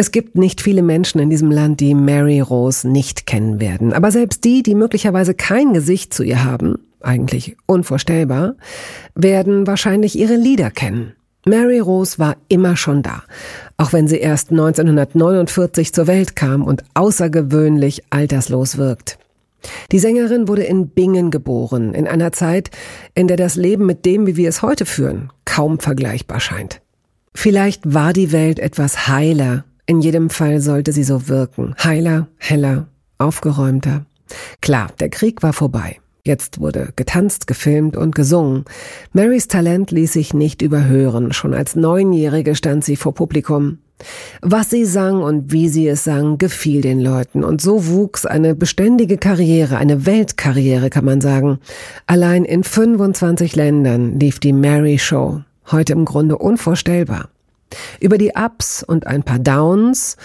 Es gibt nicht viele Menschen in diesem Land, die Mary Rose nicht kennen werden. Aber selbst die, die möglicherweise kein Gesicht zu ihr haben, eigentlich unvorstellbar, werden wahrscheinlich ihre Lieder kennen. Mary Rose war immer schon da, auch wenn sie erst 1949 zur Welt kam und außergewöhnlich alterslos wirkt. Die Sängerin wurde in Bingen geboren, in einer Zeit, in der das Leben mit dem, wie wir es heute führen, kaum vergleichbar scheint. Vielleicht war die Welt etwas heiler in jedem Fall sollte sie so wirken. Heiler, heller, aufgeräumter. Klar, der Krieg war vorbei. Jetzt wurde getanzt, gefilmt und gesungen. Marys Talent ließ sich nicht überhören. Schon als Neunjährige stand sie vor Publikum. Was sie sang und wie sie es sang, gefiel den Leuten. Und so wuchs eine beständige Karriere, eine Weltkarriere, kann man sagen. Allein in 25 Ländern lief die Mary Show. Heute im Grunde unvorstellbar. Über die Ups und ein paar Downs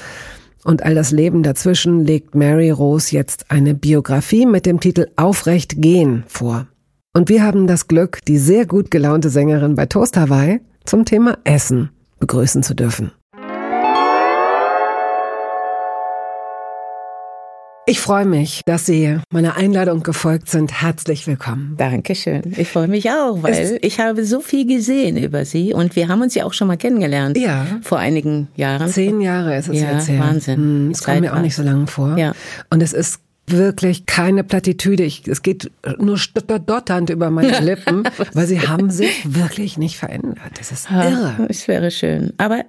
und all das Leben dazwischen legt Mary Rose jetzt eine Biografie mit dem Titel Aufrecht gehen vor. Und wir haben das Glück, die sehr gut gelaunte Sängerin bei Toast Hawaii zum Thema Essen begrüßen zu dürfen. Ich freue mich, dass Sie meiner Einladung gefolgt sind. Herzlich willkommen. Dankeschön. Ich freue mich auch, weil es ich habe so viel gesehen über Sie und wir haben uns ja auch schon mal kennengelernt. Ja. Vor einigen Jahren. Zehn Jahre ist es ja, jetzt her. Wahnsinn. Hm, es kommt mir auch nicht so lange vor. Ja. Und es ist wirklich keine Plattitüde. Ich, es geht nur dotternd über meine Lippen, weil sie haben sich wirklich nicht verändert. Das ist irre. Es wäre schön. Aber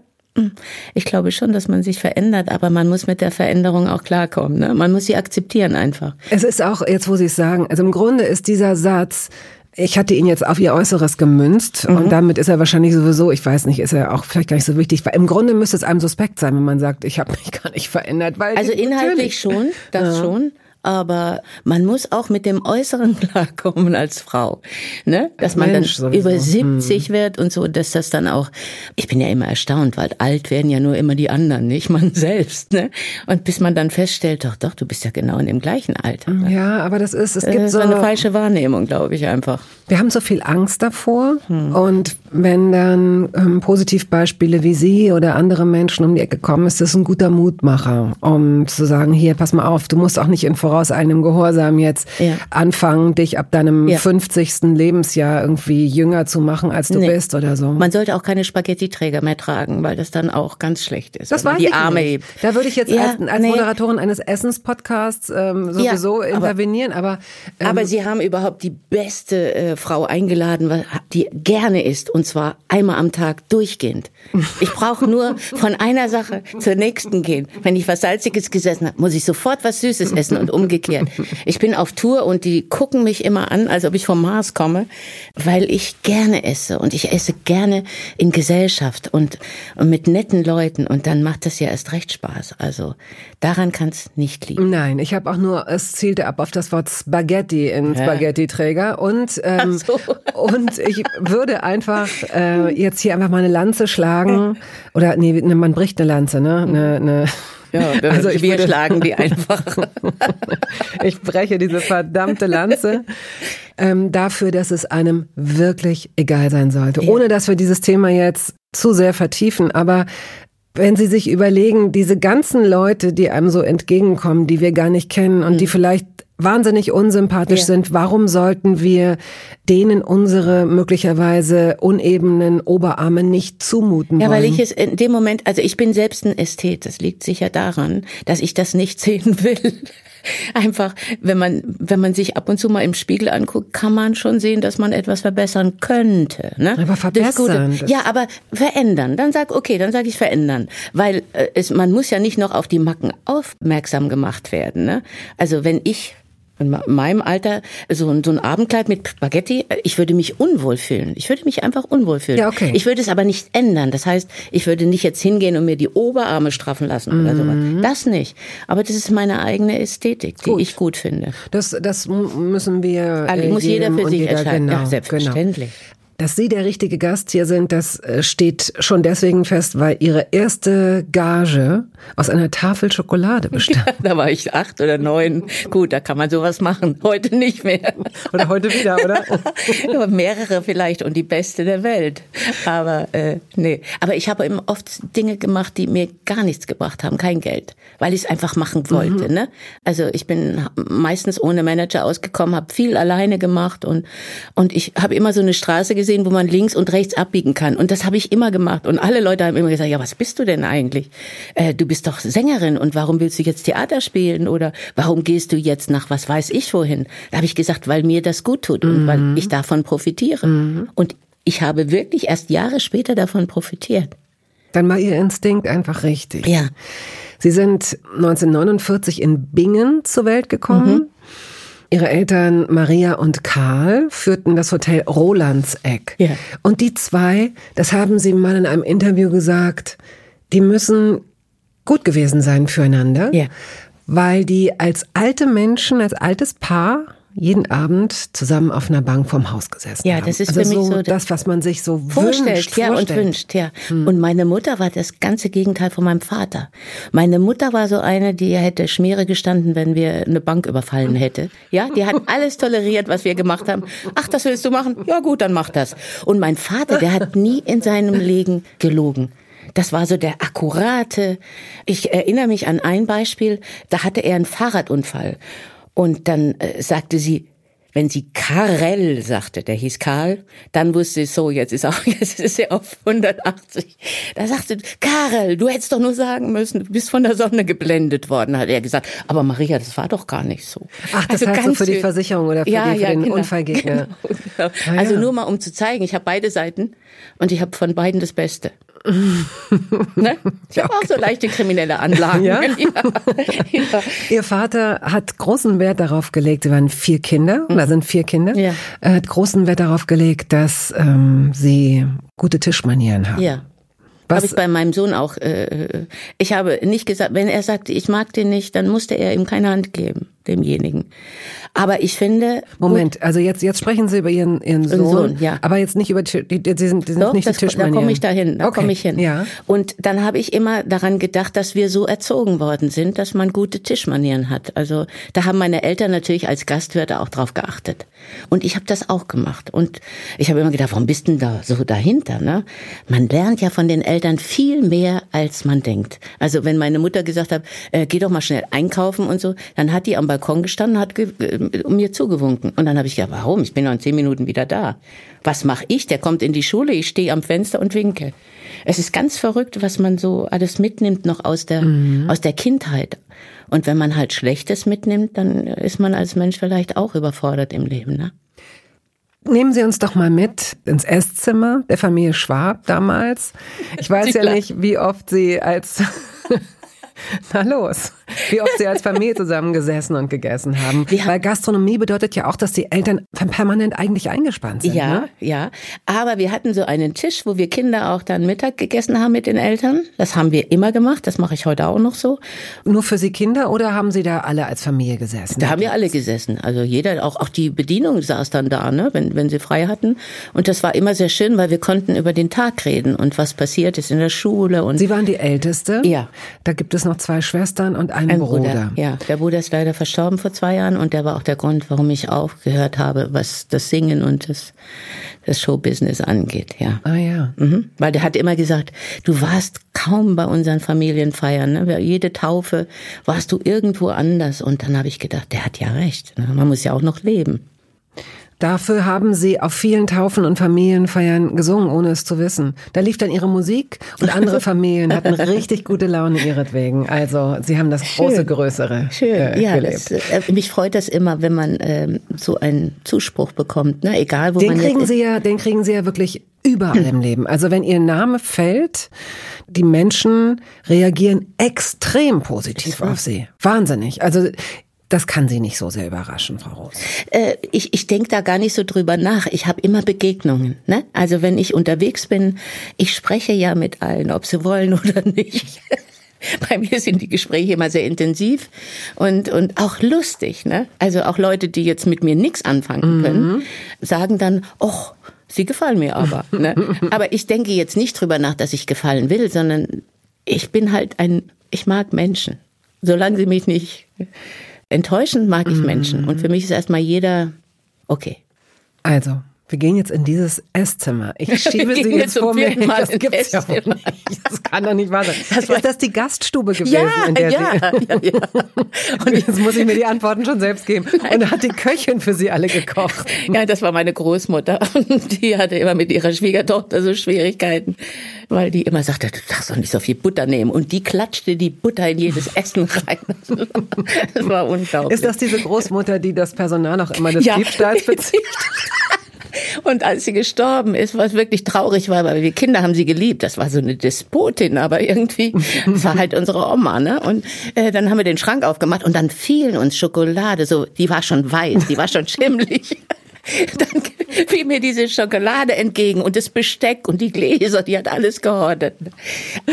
ich glaube schon, dass man sich verändert, aber man muss mit der Veränderung auch klarkommen. Ne? Man muss sie akzeptieren einfach. Es ist auch, jetzt wo Sie es sagen, also im Grunde ist dieser Satz, ich hatte ihn jetzt auf ihr Äußeres gemünzt mhm. und damit ist er wahrscheinlich sowieso, ich weiß nicht, ist er auch vielleicht gar nicht so wichtig, weil im Grunde müsste es einem suspekt sein, wenn man sagt, ich habe mich gar nicht verändert. Weil also inhaltlich schon, das ja. schon aber man muss auch mit dem Äußeren klarkommen als Frau, ne? Dass man Mensch, dann sowieso. über 70 hm. wird und so, dass das dann auch. Ich bin ja immer erstaunt, weil alt werden ja nur immer die anderen, nicht man selbst, ne? Und bis man dann feststellt, doch, doch, du bist ja genau in dem gleichen Alter. Ja, aber das ist, es gibt das ist so eine falsche Wahrnehmung, glaube ich einfach. Wir haben so viel Angst davor hm. und wenn dann ähm, Positivbeispiele wie Sie oder andere Menschen um die Ecke kommen, ist das ein guter Mutmacher, um zu sagen, hier, pass mal auf, du musst auch nicht in voraus einem Gehorsam jetzt ja. anfangen, dich ab deinem ja. 50. Lebensjahr irgendwie jünger zu machen, als du nee. bist oder so. Man sollte auch keine Spaghetti-Träger mehr tragen, weil das dann auch ganz schlecht ist. Das war die Arme hebt. Da würde ich jetzt ja, als, als nee. Moderatorin eines Essens-Podcasts ähm, sowieso intervenieren, aber ähm, aber Sie haben überhaupt die beste äh, Frau eingeladen, die gerne isst und zwar einmal am Tag durchgehend. Ich brauche nur von einer Sache zur nächsten gehen. Wenn ich was Salziges gesessen habe, muss ich sofort was Süßes essen und umgekehrt. Ich bin auf Tour und die gucken mich immer an, als ob ich vom Mars komme, weil ich gerne esse und ich esse gerne in Gesellschaft und, und mit netten Leuten und dann macht das ja erst recht Spaß. Also daran kann es nicht liegen. Nein, ich habe auch nur, es zielte ab auf das Wort Spaghetti in Spaghetti-Träger und ähm, so. und ich würde einfach äh, jetzt hier einfach mal eine Lanze schlagen oder nee, ne, man bricht eine Lanze, ne? Eine, eine ja, also ich wir würde, schlagen die einfach. ich breche diese verdammte Lanze ähm, dafür, dass es einem wirklich egal sein sollte. Ja. Ohne dass wir dieses Thema jetzt zu sehr vertiefen, aber wenn Sie sich überlegen, diese ganzen Leute, die einem so entgegenkommen, die wir gar nicht kennen und mhm. die vielleicht wahnsinnig unsympathisch ja. sind, warum sollten wir denen unsere möglicherweise unebenen Oberarme nicht zumuten ja, wollen? Ja, weil ich es in dem Moment, also ich bin selbst ein Ästhet, das liegt sicher daran, dass ich das nicht sehen will. Einfach, wenn man, wenn man sich ab und zu mal im Spiegel anguckt, kann man schon sehen, dass man etwas verbessern könnte. Ne? Aber verbessern. Ja, aber verändern. Dann sag, okay, dann sage ich verändern. Weil äh, es, man muss ja nicht noch auf die Macken aufmerksam gemacht werden. Ne? Also wenn ich In meinem Alter, so, so ein Abendkleid mit Spaghetti, ich würde mich unwohl fühlen. Ich würde mich einfach unwohl fühlen. Ja, okay. Ich würde es aber nicht ändern. Das heißt, ich würde nicht jetzt hingehen und mir die Oberarme straffen lassen oder sowas. Das nicht. Aber das ist meine eigene Ästhetik, die Mhm. Gut. ich gut finde. Das, das müssen wir. Also äh, muss jeder für sich jeder, entscheiden. Genau, Ja, selbstverständlich. Dass Sie der richtige Gast hier sind, das äh, steht schon deswegen fest, weil Ihre erste Gage aus einer Tafel Schokolade bestand. Da war ich acht oder neun. Gut, da kann man sowas machen. Heute nicht mehr. Oder heute wieder, oder? Nur mehrere vielleicht und die beste der Welt. Aber äh, nee. Aber ich habe eben oft Dinge gemacht, die mir gar nichts gebracht haben, kein Geld, weil ich es einfach machen wollte. Ne? Also ich bin meistens ohne Manager ausgekommen, habe viel alleine gemacht und und ich habe immer so eine Straße gesehen, wo man links und rechts abbiegen kann. Und das habe ich immer gemacht. Und alle Leute haben immer gesagt, ja, was bist du denn eigentlich? Äh, du bist doch Sängerin und warum willst du jetzt Theater spielen oder warum gehst du jetzt nach was weiß ich wohin? Da habe ich gesagt, weil mir das gut tut und weil ich davon profitiere. Und ich habe wirklich erst Jahre später davon profitiert. Dann war Ihr Instinkt einfach richtig. Ja. Sie sind 1949 in Bingen zur Welt gekommen. Ihre Eltern Maria und Karl führten das Hotel Rolandseck. Ja. Und die zwei, das haben sie mal in einem Interview gesagt, die müssen gut gewesen sein füreinander, Ja. weil die als alte Menschen, als altes Paar jeden Abend zusammen auf einer Bank vorm Haus gesessen Ja, haben. das ist also für mich so so das, was man sich so vorstellt, wünscht, ja vorstellt. und wünscht, ja. Und meine Mutter war das ganze Gegenteil von meinem Vater. Meine Mutter war so eine, die hätte Schmiere gestanden, wenn wir eine Bank überfallen hätte. Ja, die hat alles toleriert, was wir gemacht haben. Ach, das willst du machen? Ja, gut, dann mach das. Und mein Vater, der hat nie in seinem Leben gelogen. Das war so der akkurate. Ich erinnere mich an ein Beispiel, da hatte er einen Fahrradunfall. Und dann äh, sagte sie, wenn sie Karel sagte, der hieß Karl, dann wusste ich so, jetzt ist auch, jetzt ist er auf 180. Da sagte, Karel, du hättest doch nur sagen müssen, du bist von der Sonne geblendet worden, hat er gesagt. Aber Maria, das war doch gar nicht so. Ach, das heißt so für die. Versicherung oder für die- für den Unfallgegner. Genau, genau. Also ja. nur mal um zu zeigen, ich habe beide Seiten und ich habe von beiden das Beste. ne? Ich habe auch so leichte kriminelle Anlagen. Ja? ja. ja. Ihr Vater hat großen Wert darauf gelegt, sie waren vier Kinder, da sind vier Kinder, Mhm. Ja. er hat großen Wert darauf gelegt, dass ähm, sie gute Tischmanieren haben. Ja. Was- Habe ich bei meinem Sohn auch. Äh, ich habe nicht gesagt, wenn er sagt, ich mag den nicht, dann musste er ihm keine Hand geben, demjenigen. Aber ich finde. Moment, also jetzt, jetzt sprechen Sie über Ihren, Ihren Sohn, Sohn, ja. aber jetzt nicht über, die, die, die sind, die sind Doch, nicht das, die da Tischmanieren. komme ich dahin, da okay. komme ich hin. Ja. Und dann habe ich immer daran gedacht, dass wir so erzogen worden sind, dass man gute Tischmanieren hat. Also da haben meine Eltern natürlich als Gastwirte auch drauf geachtet. Und ich habe das auch gemacht. Und ich habe immer gedacht, warum bist denn da so dahinter? Ne? Man lernt ja von den Eltern viel mehr, als man denkt. Also wenn meine Mutter gesagt hat, äh, geh doch mal schnell einkaufen und so, dann hat die am Balkon gestanden, hat äh, mir zugewunken. Und dann habe ich gedacht, warum? Ich bin noch in zehn Minuten wieder da. Was mache ich? Der kommt in die Schule, ich stehe am Fenster und winke. Es ist ganz verrückt, was man so alles mitnimmt noch aus der, aus der Kindheit. Und wenn man halt Schlechtes mitnimmt, dann ist man als Mensch vielleicht auch überfordert im Leben. Ne? Nehmen Sie uns doch mal mit ins Esszimmer der Familie Schwab damals. Ich weiß ja nicht, wie oft Sie als Na los. Wie oft sie als Familie zusammengesessen und gegessen haben. Haben- Weil Gastronomie bedeutet ja auch, dass die Eltern permanent eigentlich eingespannt sind. Ja, Ne? ja. Aber wir hatten so einen Tisch, wo wir Kinder auch dann Mittag gegessen haben mit den Eltern. Das haben wir immer gemacht. Das mache ich heute auch noch so. Nur für Sie Kinder oder haben Sie da alle als Familie gesessen? Da haben wir alle gesessen. Also jeder, auch, auch die Bedienung saß dann da, ne, wenn, wenn sie frei hatten. Und das war immer sehr schön, weil wir konnten über den Tag reden und was passiert ist in der Schule und Sie waren die Älteste? Ja. Da gibt es noch zwei Schwestern und einen ein Bruder. Bruder. Ja, der Bruder ist leider verstorben vor zwei Jahren und der war auch der Grund, warum ich aufgehört habe, was das Singen und das, das Showbusiness angeht, ja. Ah ja. Mhm. Weil der hat immer gesagt, du warst kaum bei unseren Familienfeiern. Ne? Jede Taufe warst du irgendwo anders. Und dann habe ich gedacht, der hat ja recht. Ne? Man muss ja auch noch leben. Dafür haben Sie auf vielen Taufen und Familienfeiern gesungen, ohne es zu wissen. Da lief dann Ihre Musik und andere Familien hatten richtig gute Laune ihretwegen. Also Sie haben das große, Schön. größere Schön, äh, ja. gelebt. Das, äh, mich freut das immer, wenn man ähm, so einen Zuspruch bekommt, ne? egal wo Den man kriegen jetzt Sie ja, den kriegen Sie ja wirklich überall im Leben. Also wenn Ihr Name fällt, die Menschen reagieren extrem positiv auf Sie. Wahnsinnig. Also Das kann Sie nicht so sehr überraschen, Frau Roos. Äh, ich ich denke da gar nicht so drüber nach. Ich habe immer Begegnungen. Ne? Also wenn ich unterwegs bin, ich spreche ja mit allen, ob sie wollen oder nicht. Bei mir sind die Gespräche immer sehr intensiv und, und auch lustig. Ne? Also auch Leute, die jetzt mit mir nichts anfangen können, mhm. sagen dann, oh, sie gefallen mir aber. Ne? Aber ich denke jetzt nicht drüber nach, dass ich gefallen will, sondern ich bin halt ein, ich mag Menschen. Solange sie mich nicht enttäuschen, mag ich mhm. Menschen. Und für mich ist erstmal jeder okay. Also, wir gehen jetzt in dieses Esszimmer. Ich schiebe Sie jetzt vor mir hin. Das gibt's ja nicht. Das kann doch nicht wahr sein. Das ist das die Gaststube gewesen? Ja, in der ja, Sie ja, ja. Und jetzt muss ich mir die Antworten schon selbst geben. Und hat die Köchin für Sie alle gekocht. Ja, das war meine Großmutter. Und die hatte immer mit ihrer Schwiegertochter so Schwierigkeiten, weil die immer sagte, du darfst doch nicht so viel Butter nehmen. Und die klatschte die Butter in jedes Essen rein. Das war unglaublich. Ist das diese Großmutter, die das Personal auch immer des ja. Diebstahls bezieht? Und als sie gestorben ist, was wirklich traurig war, weil wir Kinder haben sie geliebt. Das war so eine Despotin, aber irgendwie, war halt unsere Oma, ne? Und äh, dann haben wir den Schrank aufgemacht und dann fielen uns Schokolade, so, die war schon weiß, die war schon schimmlig. Dann fiel mir diese Schokolade entgegen und das Besteck und die Gläser, die hat alles gehortet.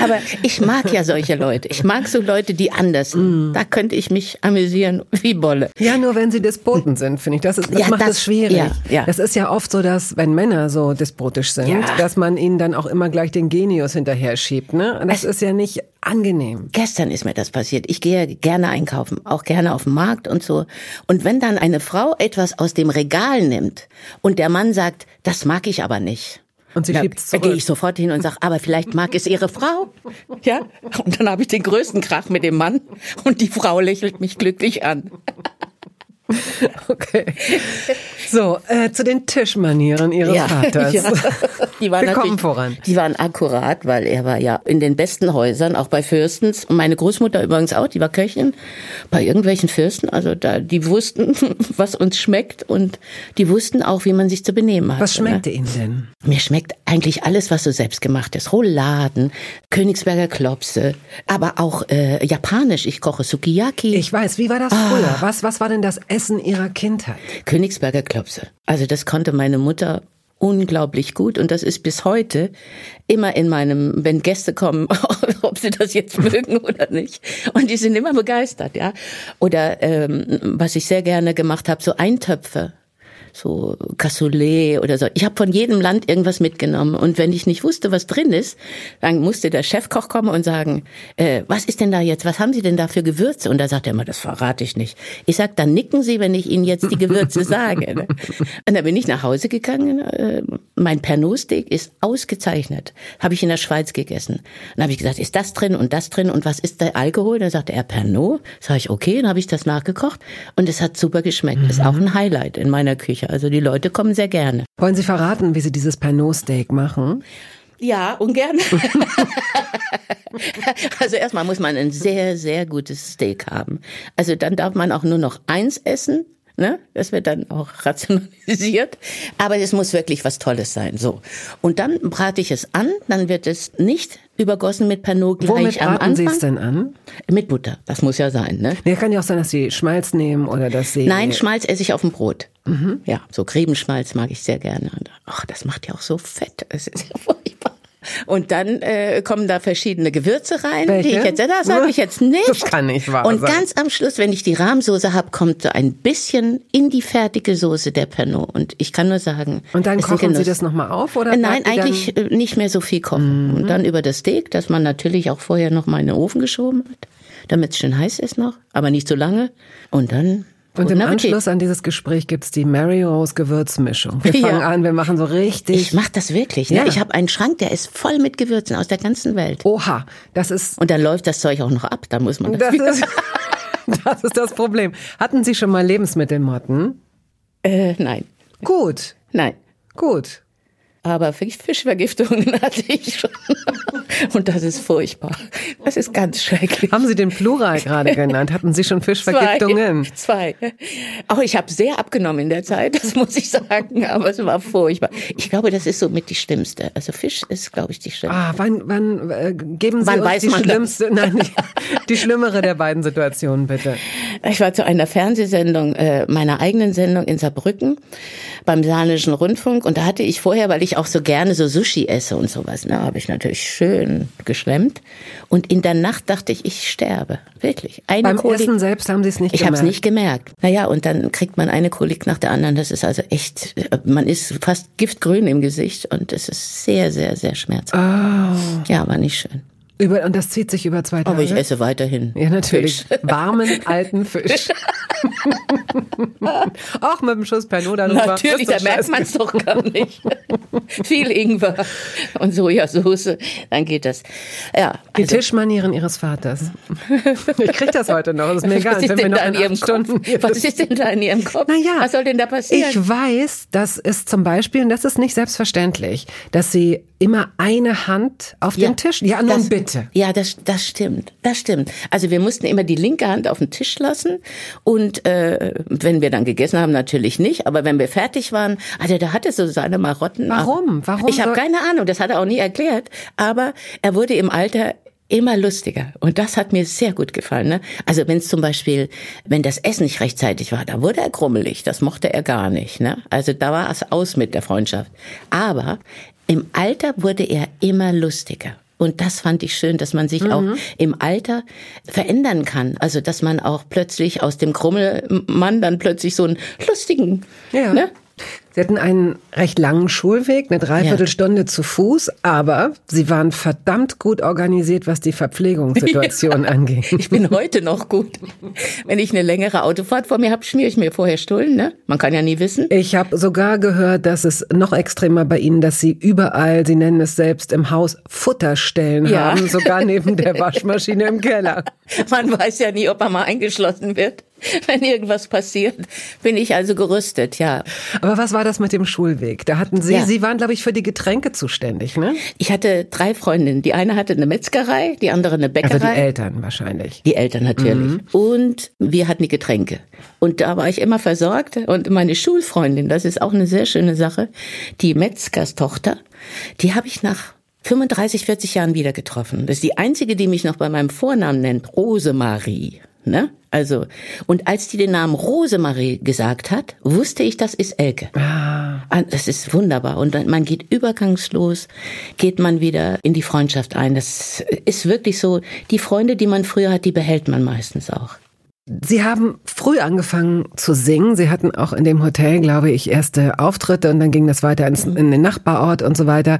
Aber ich mag ja solche Leute. Ich mag so Leute, die anders sind. Mm. Da könnte ich mich amüsieren wie Bolle. Ja, nur wenn sie Despoten sind, finde ich. Das, ist, das ja, macht es schwierig. Ja, ja. Es ist ja oft so, dass wenn Männer so despotisch sind, ja. dass man ihnen dann auch immer gleich den Genius hinterher schiebt. Ne? Das es ist ja nicht angenehm. Gestern ist mir das passiert. Ich gehe gerne einkaufen, auch gerne auf den Markt und so. Und wenn dann eine Frau etwas aus dem Regal nimmt und der Mann sagt, das mag ich aber nicht. Und sie schiebt Da gehe ich sofort hin und sage, aber vielleicht mag es ihre Frau. Ja? Und dann habe ich den größten Krach mit dem Mann und die Frau lächelt mich glücklich an. Okay. So, äh, zu den Tischmanieren Ihres ja, Vaters. Ja. Die waren Wir kommen voran. Die waren akkurat, weil er war ja in den besten Häusern, auch bei Fürstens. Und meine Großmutter übrigens auch, die war Köchin bei irgendwelchen Fürsten. Also da, die wussten, was uns schmeckt und die wussten auch, wie man sich zu benehmen hat. Was schmeckte ne? Ihnen denn? Mir schmeckt eigentlich alles, was so selbst gemacht ist. Rouladen, Königsberger Klopse, aber auch äh, japanisch. Ich koche Sukiyaki. Ich weiß, wie war das ah. früher? Was, was war denn das Essen? Essen Ihrer Kindheit? Königsberger Klopse. Also das konnte meine Mutter unglaublich gut und das ist bis heute immer in meinem, wenn Gäste kommen, ob sie das jetzt mögen oder nicht. Und die sind immer begeistert, ja. Oder ähm, was ich sehr gerne gemacht habe, so Eintöpfe so Cassoulet oder so. Ich habe von jedem Land irgendwas mitgenommen. Und wenn ich nicht wusste, was drin ist, dann musste der Chefkoch kommen und sagen, äh, was ist denn da jetzt, was haben Sie denn da für Gewürze? Und da sagt er immer, das verrate ich nicht. Ich sag, dann nicken Sie, wenn ich Ihnen jetzt die Gewürze sage. Ne? Und da bin ich nach Hause gegangen. Äh, mein Pernod-Steak ist ausgezeichnet. Habe ich in der Schweiz gegessen. Dann habe ich gesagt, ist das drin und das drin und was ist der Alkohol? Dann sagte er Pernod. Sag ich, okay, dann habe ich das nachgekocht und es hat super geschmeckt. Mhm. Ist auch ein Highlight in meiner Küche. Küche. Also die Leute kommen sehr gerne. Wollen Sie verraten, wie Sie dieses Pernod-Steak machen? Ja, ungern. also erstmal muss man ein sehr, sehr gutes Steak haben. Also dann darf man auch nur noch eins essen. Ne? Das wird dann auch rationalisiert. Aber es muss wirklich was Tolles sein. So. Und dann brate ich es an, dann wird es nicht übergossen mit Pernod gleich Womit am Anfang. Sie es denn an? Mit Butter. Das muss ja sein, ne? Ja, kann ja auch sein, dass Sie Schmalz nehmen oder dass Sie. Nein, Schmalz esse ich auf dem Brot. Mhm. Ja, so Griebenschmalz mag ich sehr gerne. Ach, das macht ja auch so fett. Das ist ja furchtbar. Und dann äh, kommen da verschiedene Gewürze rein, Welche? die ich jetzt, das sage ich jetzt nicht. Das kann nicht wahr Und sein. ganz am Schluss, wenn ich die Rahmsoße habe, kommt so ein bisschen in die fertige Soße der Pernod. Und ich kann nur sagen. Und dann kochen Sie das nochmal auf oder? Äh, nein, eigentlich? Äh, nicht mehr so viel kochen. Mhm. Und dann über das Steak, das man natürlich auch vorher noch mal in den Ofen geschoben hat, damit es schön heiß ist noch, aber nicht so lange. Und dann und im Anschluss an dieses Gespräch gibt's die Mary Rose Gewürzmischung. Wir fangen ja. an, wir machen so richtig. Ich mach das wirklich. Ne? Ja. Ich habe einen Schrank, der ist voll mit Gewürzen aus der ganzen Welt. Oha, das ist. Und dann läuft das Zeug auch noch ab. Da muss man das. Das, ist, das ist das Problem. Hatten Sie schon mal Lebensmittelmotten? Äh, nein. Gut. Nein. Gut. Aber Fischvergiftungen hatte ich schon. Und das ist furchtbar. Das ist ganz schrecklich. Haben Sie den Plural gerade genannt? Hatten Sie schon Fischvergiftungen? Zwei. zwei. Auch ich habe sehr abgenommen in der Zeit, das muss ich sagen, aber es war furchtbar. Ich glaube, das ist somit die schlimmste. Also Fisch ist, glaube ich, die schlimmste. Ah, wann, wann äh, geben Sie wann uns die schlimmste, das? nein, die, die schlimmere der beiden Situationen, bitte. Ich war zu einer Fernsehsendung, äh, meiner eigenen Sendung in Saarbrücken beim Saarländischen Rundfunk und da hatte ich vorher, weil ich auch so gerne so Sushi esse und sowas, ne, habe ich natürlich schön geschwemmt und in der Nacht dachte ich, ich sterbe, wirklich. Eine beim Kolik, Essen selbst haben Sie es nicht ich gemerkt? Ich habe es nicht gemerkt. Naja, und dann kriegt man eine Kolik nach der anderen, das ist also echt, man ist fast giftgrün im Gesicht und es ist sehr, sehr, sehr schmerzhaft. Oh. Ja, war nicht schön. Über, und das zieht sich über zwei Tage. Aber ich esse weiterhin. Ja, natürlich. Fisch. Warmen, alten Fisch. Auch mit dem Schuss Pernod Natürlich, da merkt man es doch gar nicht. Viel Ingwer und Sojasauce, dann geht das. Ja, Die also. Tischmanieren Ihres Vaters. Ich krieg das heute noch, ist mir egal. Was ist, denn da in Ihrem Stunden Was ist denn da in Ihrem Kopf? Naja, Was soll denn da passieren? Ich weiß, dass es zum Beispiel, und das ist nicht selbstverständlich, dass Sie immer eine Hand auf ja, den Tisch. Ja, nun das, bitte. Ja, das, das stimmt. Das stimmt. Also wir mussten immer die linke Hand auf den Tisch lassen und äh, wenn wir dann gegessen haben, natürlich nicht. Aber wenn wir fertig waren, also da hatte so seine Marotten. Warum? Warum? Ich habe keine Ahnung. Das hat er auch nie erklärt. Aber er wurde im Alter immer lustiger. Und das hat mir sehr gut gefallen. Ne? Also wenn es zum Beispiel, wenn das Essen nicht rechtzeitig war, da wurde er krummelig. Das mochte er gar nicht. Ne? Also da war es aus mit der Freundschaft. Aber im Alter wurde er immer lustiger. Und das fand ich schön, dass man sich mhm. auch im Alter verändern kann. Also, dass man auch plötzlich aus dem Krummelmann dann plötzlich so einen lustigen, ja. ne? Sie hatten einen recht langen Schulweg, eine Dreiviertelstunde ja. zu Fuß, aber Sie waren verdammt gut organisiert, was die Verpflegungssituation ja. angeht. Ich bin heute noch gut. Wenn ich eine längere Autofahrt vor mir habe, schmiere ich mir vorher Stullen. Ne? Man kann ja nie wissen. Ich habe sogar gehört, dass es noch extremer bei Ihnen, dass Sie überall, Sie nennen es selbst im Haus, Futterstellen ja. haben, sogar neben der Waschmaschine im Keller. Man weiß ja nie, ob man mal eingeschlossen wird. wenn irgendwas passiert, bin ich also gerüstet, ja. Aber was war das mit dem Schulweg? Da hatten Sie, ja. Sie waren, glaube ich, für die Getränke zuständig, ne? Ich hatte drei Freundinnen. Die eine hatte eine Metzgerei, die andere eine Bäckerei. Also die Eltern wahrscheinlich. Die Eltern natürlich. Mhm. Und wir hatten die Getränke. Und da war ich immer versorgt. Und meine Schulfreundin, das ist auch eine sehr schöne Sache, die Metzgerstochter, die habe ich nach 35, 40 Jahren wieder getroffen. Das ist die einzige, die mich noch bei meinem Vornamen nennt, Rosemarie. Ne? Also, und als die den Namen Rosemarie gesagt hat, wusste ich, das ist Elke. Ah. ah. Das ist wunderbar. Und dann, man geht übergangslos, geht man wieder in die Freundschaft ein. Das ist wirklich so, die Freunde, die man früher hat, die behält man meistens auch. Sie haben früh angefangen zu singen. Sie hatten auch in dem Hotel, glaube ich, erste Auftritte und dann ging das weiter ins, in den Nachbarort und so weiter.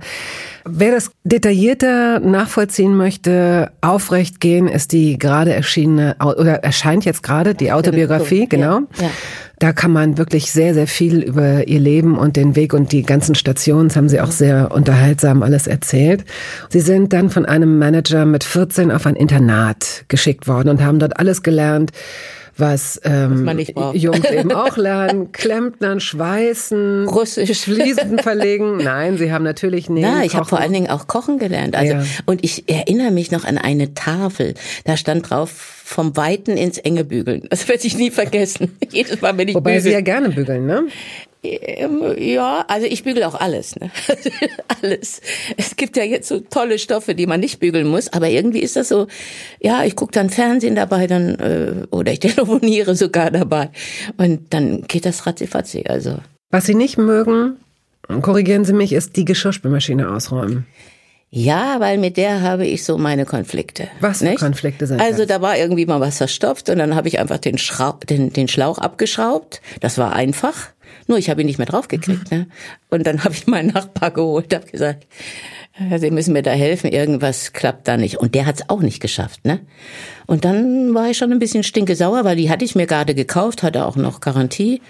Wer das detaillierter nachvollziehen möchte, aufrecht gehen, ist die gerade erschienene, oder erscheint jetzt gerade die Autobiografie, genau. Ja, ja. Da kann man wirklich sehr, sehr viel über ihr Leben und den Weg und die ganzen Stationen, das haben sie auch sehr unterhaltsam alles erzählt. Sie sind dann von einem Manager mit 14 auf ein Internat geschickt worden und haben dort alles gelernt, was, ähm, was Jungs eben auch lernen, Klempnern, Schweißen, Russisch, Fliesen verlegen. Nein, sie haben natürlich nicht. Na, ich habe vor allen Dingen auch Kochen gelernt. Also ja. und ich erinnere mich noch an eine Tafel. Da stand drauf vom Weiten ins Enge bügeln. Das werde ich nie vergessen. Jedes Mal, wenn ich Wobei bügel. Sie ja gerne bügeln, ne? Ähm, ja, also ich bügel auch alles, ne? alles. Es gibt ja jetzt so tolle Stoffe, die man nicht bügeln muss, aber irgendwie ist das so, ja, ich gucke dann Fernsehen dabei, dann äh, oder ich telefoniere sogar dabei und dann geht das ratzifatzi, also. Was Sie nicht mögen, korrigieren Sie mich, ist die Geschirrspülmaschine ausräumen. Ja, weil mit der habe ich so meine Konflikte. Was für Konflikte sind Also da war irgendwie mal was verstopft und dann habe ich einfach den, Schrau den, den Schlauch abgeschraubt. Das war einfach. Nur ich habe ihn nicht mehr draufgekriegt. Ne? Und dann habe ich meinen Nachbar geholt, habe gesagt, Sie müssen mir da helfen, irgendwas klappt da nicht. Und der hat es auch nicht geschafft. Ne? Und dann war ich schon ein bisschen stinkesauer, weil die hatte ich mir gerade gekauft, hatte auch noch Garantie.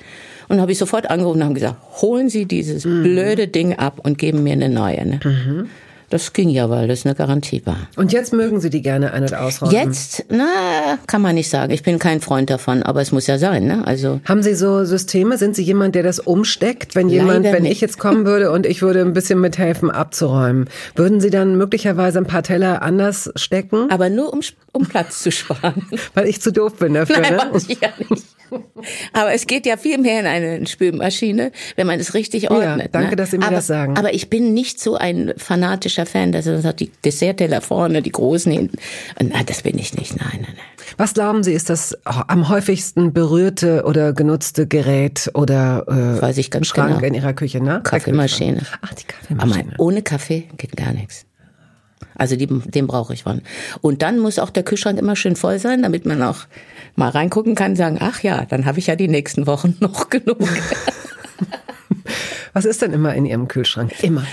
Und habe ich sofort angerufen und haben gesagt, holen Sie dieses mhm. blöde Ding ab und geben mir eine neue. Ne? Mhm. Das ging ja, weil das eine Garantie war. Und jetzt mögen Sie die gerne ein- und ausräumen? Jetzt, na, kann man nicht sagen. Ich bin kein Freund davon, aber es muss ja sein, ne? Also. Haben Sie so Systeme? Sind Sie jemand, der das umsteckt? Wenn jemand, wenn nicht. ich jetzt kommen würde und ich würde ein bisschen mithelfen abzuräumen, würden Sie dann möglicherweise ein paar Teller anders stecken? Aber nur um, um Platz zu sparen. Weil ich zu doof bin dafür, Nein, ne? weiß ich ja nicht. Aber es geht ja viel mehr in eine Spülmaschine, wenn man es richtig ordnet. danke, ne? dass Sie mir aber, das sagen. Aber ich bin nicht so ein fanatischer Fan, dass er sagt, die Dessertteller vorne, die großen hinten. Nein, das bin ich nicht. Nein, nein, nein. Was glauben Sie, ist das am häufigsten berührte oder genutzte Gerät oder äh, Weiß ich ganz Schrank genau. in Ihrer Küche, ne? Kaffeemaschine. Ach, die Aber Kaffeemaschine. mein, ohne Kaffee geht gar nichts. Also die, den brauche ich wann. Und dann muss auch der Kühlschrank immer schön voll sein, damit man auch mal reingucken kann, sagen, ach ja, dann habe ich ja die nächsten Wochen noch genug. Was ist denn immer in Ihrem Kühlschrank? Immer.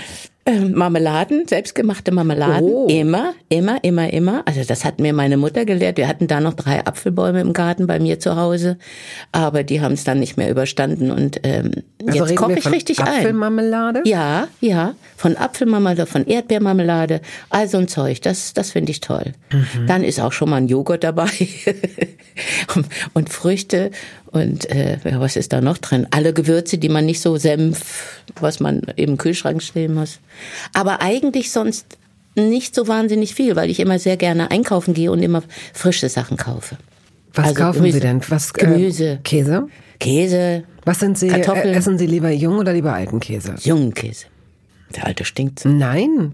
Ähm, Marmeladen, selbstgemachte Marmeladen, Oh. immer, immer, immer, immer. Also das hat mir meine Mutter gelehrt. Wir hatten da noch drei Apfelbäume im Garten bei mir zu Hause, aber die haben es dann nicht mehr überstanden und ähm, Also jetzt koche ich richtig ein. Apfelmarmelade? Ja, ja, von Apfelmarmelade, von Erdbeermarmelade, all so ein Zeug, das, das finde ich toll. Mhm. Dann ist auch schon mal ein Joghurt dabei und Früchte und äh, was ist da noch drin? Alle Gewürze, die man nicht so Senf, was man im Kühlschrank stehen muss. Aber eigentlich sonst nicht so wahnsinnig viel, weil ich immer sehr gerne einkaufen gehe und immer frische Sachen kaufe. Was Also kaufen Gemüse. Sie denn? Was, äh, Gemüse. Käse? Käse, Was sind Sie? Kartoffeln. Äh, essen Sie lieber jung oder lieber alten Käse? jungen Käse. Der alte stinkt. Nein.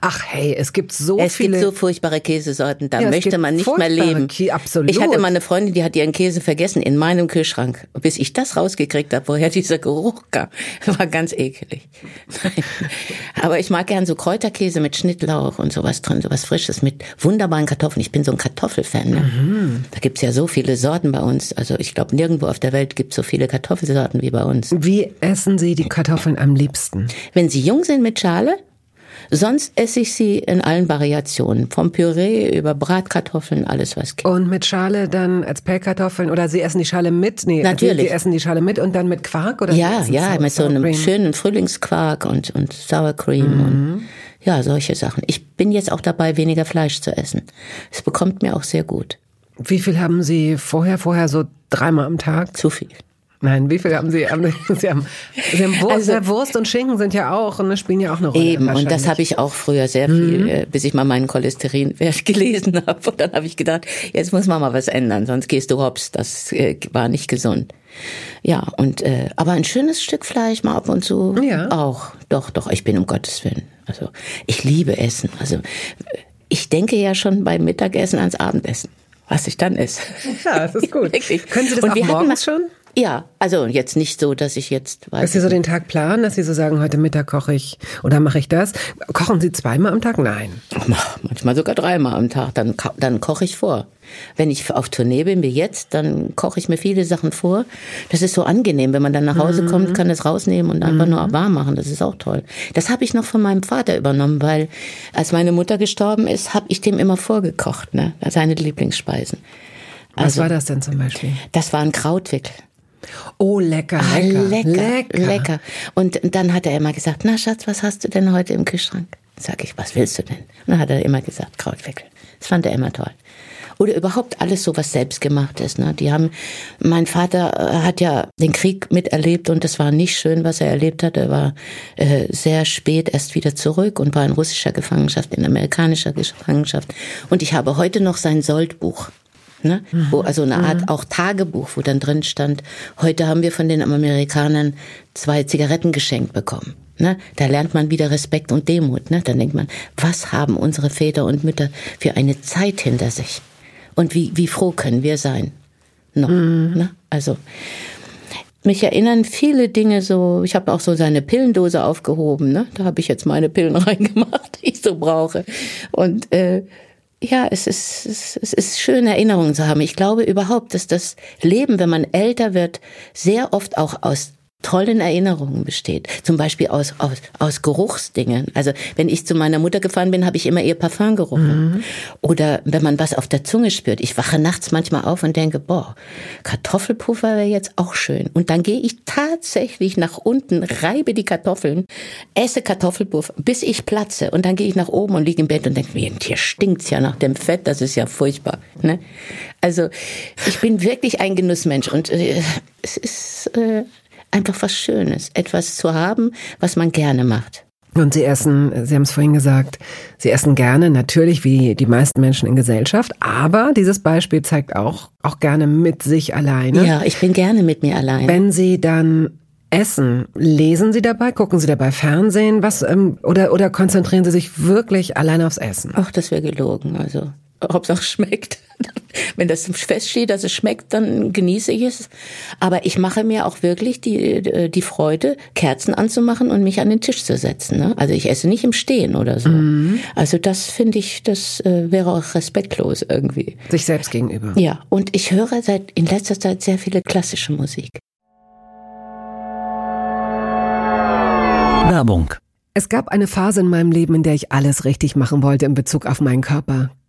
Ach hey, es gibt so Es viele. gibt so furchtbare Käsesorten, da Ja, es möchte man nicht mehr leben. Kä- absolut. Ich hatte mal eine Freundin, die hat ihren Käse vergessen in meinem Kühlschrank. Bis ich das rausgekriegt habe, woher dieser Geruch kam, war ganz ekelig. Nein. Aber ich mag gern so Kräuterkäse mit Schnittlauch und sowas drin, sowas Frisches mit wunderbaren Kartoffeln. Ich bin so ein Kartoffelfan. Ne? Mhm. Da gibt's ja so viele Sorten bei uns. Also ich glaube, nirgendwo auf der Welt gibt's so viele Kartoffelsorten wie bei uns. Wie essen Sie die Kartoffeln am liebsten? Wenn sie jung sind mit Schale, sonst esse ich sie in allen Variationen. Vom Püree über Bratkartoffeln, alles was geht. Und mit Schale dann als Pellkartoffeln oder Sie essen die Schale mit? Nee, Natürlich. Sie essen die Schale mit und dann mit Quark oder Ja, ja, Sour- mit so einem schönen Frühlingsquark und, und Sour Cream und ja, solche Sachen. Ich bin jetzt auch dabei, weniger Fleisch zu essen. Es bekommt mir auch sehr gut. Wie viel haben Sie vorher, vorher so dreimal am Tag? Zu viel. Nein, wie viel haben Sie? Haben, Sie haben, Sie haben Wurst, Also- Wurst und Schinken sind ja auch, und spielen ja auch eine Rolle. Eben, und das habe ich auch früher sehr viel, äh, bis ich mal meinen Cholesterinwert gelesen habe. Und dann habe ich gedacht, jetzt muss man mal was ändern, sonst gehst du hops. Das äh, war nicht gesund. Ja, und äh, aber ein schönes Stück Fleisch mal ab und zu Ja. auch. Doch, doch, ich bin um Gottes Willen. Also ich liebe Essen. Also äh, ich denke ja schon beim Mittagessen ans Abendessen, was ich dann esse. Ja, das ist gut. Wirklich. Können Sie das Und auch wir hatten morgens mal- schon? Ja, also jetzt nicht so, dass ich jetzt weiß. Dass Sie so den Tag planen, dass Sie so sagen, heute Mittag koche ich oder mache ich das. Kochen Sie zweimal am Tag? Nein. Manchmal sogar dreimal am Tag. Dann, dann koche ich vor. Wenn ich auf Tournee bin wie jetzt, dann koche ich mir viele Sachen vor. Das ist so angenehm. Wenn man dann nach Hause kommt, kann es rausnehmen und einfach nur warm machen. Das ist auch toll. Das habe ich noch von meinem Vater übernommen, weil als meine Mutter gestorben ist, habe ich dem immer vorgekocht, ne? Seine Lieblingsspeisen. Was Also, war das denn zum Beispiel? das war ein Krautwickel. Oh, lecker, Ah, lecker, lecker, lecker. Und dann hat er immer gesagt, na Schatz, was hast du denn heute im Kühlschrank? Sag ich, was willst du denn? Und dann hat er immer gesagt, Krautwickel. Das fand er immer toll. Oder überhaupt alles so was selbstgemachtes. Ne? Die haben, mein Vater äh, hat ja den Krieg miterlebt und das war nicht schön, was er erlebt hat. Er war äh, sehr spät erst wieder zurück und war in russischer Gefangenschaft, in amerikanischer Gefangenschaft. Und ich habe heute noch sein Soldbuch. Ne? Wo, also eine Art auch Tagebuch, wo dann drin stand, heute haben wir von den Amerikanern zwei Zigaretten geschenkt bekommen. Ne? Da lernt man wieder Respekt und Demut. Ne? Dann denkt man, was haben unsere Väter und Mütter für eine Zeit hinter sich? Und wie, wie froh können wir sein? Noch. Ne? Also mich erinnern viele Dinge so, ich habe auch so seine Pillendose aufgehoben, ne? Da habe ich jetzt meine Pillen reingemacht, die ich so brauche. Und äh, ja, es ist, es, ist schön, Erinnerungen zu haben. Ich glaube überhaupt, dass das Leben, wenn man älter wird, sehr oft auch aus tollen Erinnerungen besteht. Zum Beispiel aus, aus, aus Geruchsdingen. Also wenn ich zu meiner Mutter gefahren bin, habe ich immer ihr Parfum gerochen. Mhm. Oder wenn man was auf der Zunge spürt. Ich wache nachts manchmal auf und denke, boah, Kartoffelpuffer wäre jetzt auch schön. Und dann gehe ich tatsächlich nach unten, reibe die Kartoffeln, esse Kartoffelpuffer, bis ich platze. Und dann gehe ich nach oben und liege im Bett und denke, hier stinkt's ja nach dem Fett, das ist ja furchtbar. Ne? Also ich bin wirklich ein Genussmensch und äh, es ist... Äh, einfach was Schönes, etwas zu haben, was man gerne macht. Und Sie essen, Sie haben es vorhin gesagt, Sie essen gerne, natürlich wie die meisten Menschen in Gesellschaft, aber dieses Beispiel zeigt auch, auch gerne mit sich alleine. Ja, ich bin gerne mit mir alleine. Wenn Sie dann essen, lesen Sie dabei, gucken Sie dabei Fernsehen, was, ähm, oder, oder konzentrieren Sie sich wirklich alleine aufs Essen? Ach, das wäre gelogen, also. Hauptsache schmeckt. Wenn das feststeht, dass es schmeckt, dann genieße ich es. Aber ich mache mir auch wirklich die, die Freude, Kerzen anzumachen und mich an den Tisch zu setzen. Ne? Also ich esse nicht im Stehen oder so. Mhm. Also das finde ich, das äh, wäre auch respektlos irgendwie. Sich selbst gegenüber. Ja, und ich höre seit in letzter Zeit sehr viele klassische Musik. Werbung. Es gab eine Phase in meinem Leben, in der ich alles richtig machen wollte in Bezug auf meinen Körper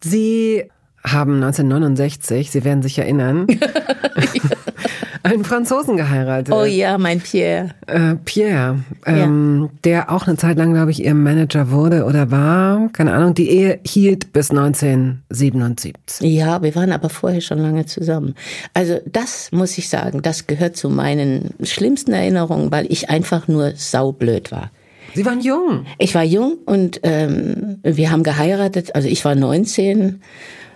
Sie haben 1969, Sie werden sich erinnern, einen Franzosen geheiratet. Oh ja, mein Pierre. Äh, Pierre, ähm, ja. der auch eine Zeit lang, glaube ich, ihr Manager wurde oder war. Keine Ahnung, die Ehe hielt bis 1977. Ja, wir waren aber vorher schon lange zusammen. Also das muss ich sagen, das gehört zu meinen schlimmsten Erinnerungen, weil ich einfach nur saublöd war. Sie waren jung. Ich war jung und ähm, wir haben geheiratet. Also ich war 19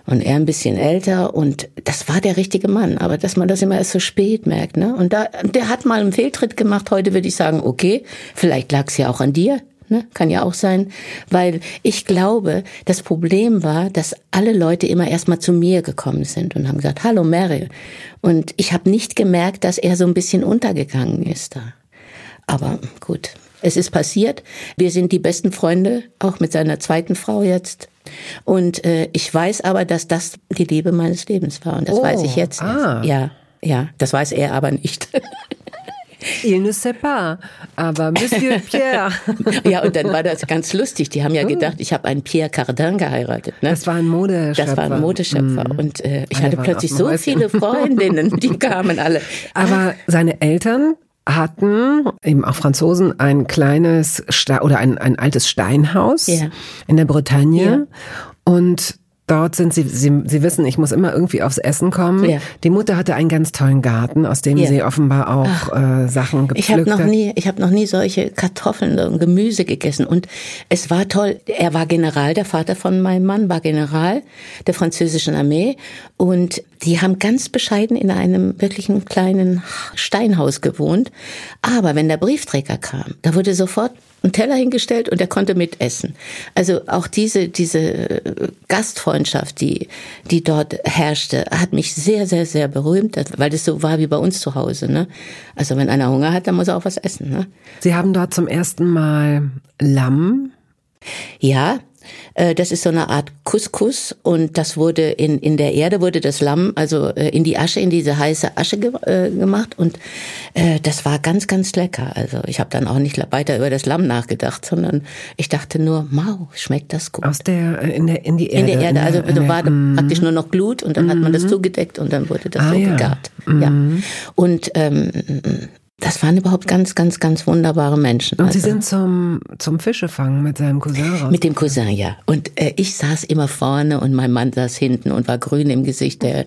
und er ein bisschen älter und das war der richtige Mann. Aber dass man das immer erst so spät merkt, ne? Und da, der hat mal einen Fehltritt gemacht. Heute würde ich sagen, okay, vielleicht lag es ja auch an dir. Ne? Kann ja auch sein, weil ich glaube, das Problem war, dass alle Leute immer erstmal zu mir gekommen sind und haben gesagt, hallo Mary. Und ich habe nicht gemerkt, dass er so ein bisschen untergegangen ist da. Aber gut, es ist passiert. Wir sind die besten Freunde, auch mit seiner zweiten Frau jetzt. Und äh, ich weiß aber, dass das die Liebe meines Lebens war. Und das oh, weiß ich jetzt. Ah. Ja, ja, das weiß er aber nicht. Il ne sait pas, aber Monsieur Pierre. ja, und dann war das ganz lustig. Die haben ja oh. gedacht, ich habe einen Pierre Cardin geheiratet. Ne? Das war ein Modeschöpfer. Das war ein Modeschöpfer. Mm. Und äh, ich alle hatte plötzlich so viele Freundinnen, die kamen alle. Aber seine Eltern hatten eben auch Franzosen ein kleines Ste oder ein, ein altes Steinhaus ja. in der Bretagne ja. und Dort sind sie, sie, sie wissen, ich muss immer irgendwie aufs Essen kommen. Ja. Die Mutter hatte einen ganz tollen Garten, aus dem ja. sie offenbar auch äh, Sachen gepflückt ich hab noch nie, Ich habe noch nie solche Kartoffeln und Gemüse gegessen. Und es war toll. Er war General, der Vater von meinem Mann war General der französischen Armee. Und die haben ganz bescheiden in einem wirklichen kleinen Steinhaus gewohnt. Aber wenn der Briefträger kam, da wurde sofort ein Teller hingestellt und er konnte mitessen. Also auch diese, diese äh, Gastfreundschaft, die, die dort herrschte, hat mich sehr, sehr, sehr berühmt, weil das so war wie bei uns zu Hause. Ne? Also wenn einer Hunger hat, dann muss er auch was essen. Ne? Sie haben dort zum ersten Mal Lamm ja, das ist so eine Art Couscous und das wurde in, in der Erde wurde das Lamm, also äh, in die Asche, in diese heiße Asche ge äh, gemacht und äh, das war ganz, ganz lecker. Also ich habe dann auch nicht weiter über das Lamm nachgedacht, sondern ich dachte nur, mau, schmeckt das gut. Aus der, in der, in die Erde. In der Erde, also da war mm. praktisch nur noch Glut und dann mm. hat man das mhm. zugedeckt und dann wurde das ah, so ja. gegart. Mm. Ja. Mhm. Und ähm, das waren überhaupt ganz, ganz, ganz wunderbare Menschen. Und also. Sie sind zum, zum Fischefangen mit seinem Cousin raus? Mit dem Cousin, ja. Und äh, ich saß immer vorne und mein Mann saß hinten und war grün im Gesicht. Der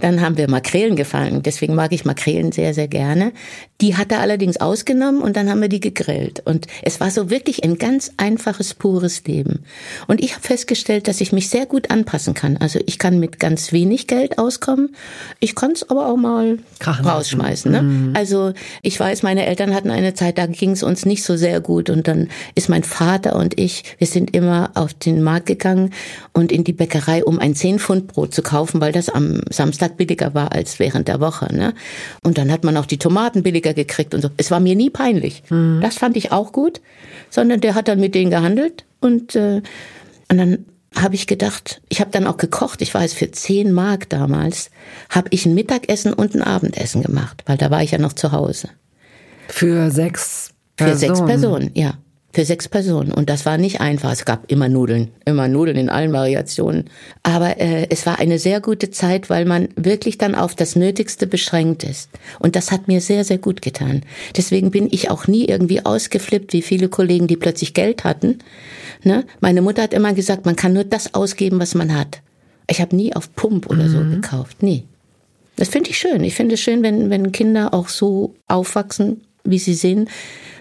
dann haben wir Makrelen gefangen. Deswegen mag ich Makrelen sehr, sehr gerne. Die hat er allerdings ausgenommen und dann haben wir die gegrillt. Und es war so wirklich ein ganz einfaches, pures Leben. Und ich habe festgestellt, dass ich mich sehr gut anpassen kann. Also ich kann mit ganz wenig Geld auskommen. Ich kann es aber auch mal Krachen rausschmeißen. Ne? Mhm. Also ich weiß, meine Eltern hatten eine Zeit, da ging es uns nicht so sehr gut. Und dann ist mein Vater und ich, wir sind immer auf den Markt gegangen und in die Bäckerei, um ein 10 Pfund Brot zu kaufen, weil das am Samstag billiger war als während der Woche. Ne? Und dann hat man auch die Tomaten billiger gekriegt und so. Es war mir nie peinlich. Mhm. Das fand ich auch gut, sondern der hat dann mit denen gehandelt und, äh, und dann habe ich gedacht, ich habe dann auch gekocht, ich weiß für 10 Mark damals, habe ich ein Mittagessen und ein Abendessen gemacht, weil da war ich ja noch zu Hause. Für sechs Personen? Für sechs Personen, ja. Für sechs Personen. Und das war nicht einfach. Es gab immer Nudeln, immer Nudeln in allen Variationen. Aber äh, es war eine sehr gute Zeit, weil man wirklich dann auf das Nötigste beschränkt ist. Und das hat mir sehr, sehr gut getan. Deswegen bin ich auch nie irgendwie ausgeflippt, wie viele Kollegen, die plötzlich Geld hatten. Ne? Meine Mutter hat immer gesagt, man kann nur das ausgeben, was man hat. Ich habe nie auf Pump oder mhm. so gekauft. Nie. Das finde ich schön. Ich finde es schön, wenn, wenn Kinder auch so aufwachsen, wie sie sind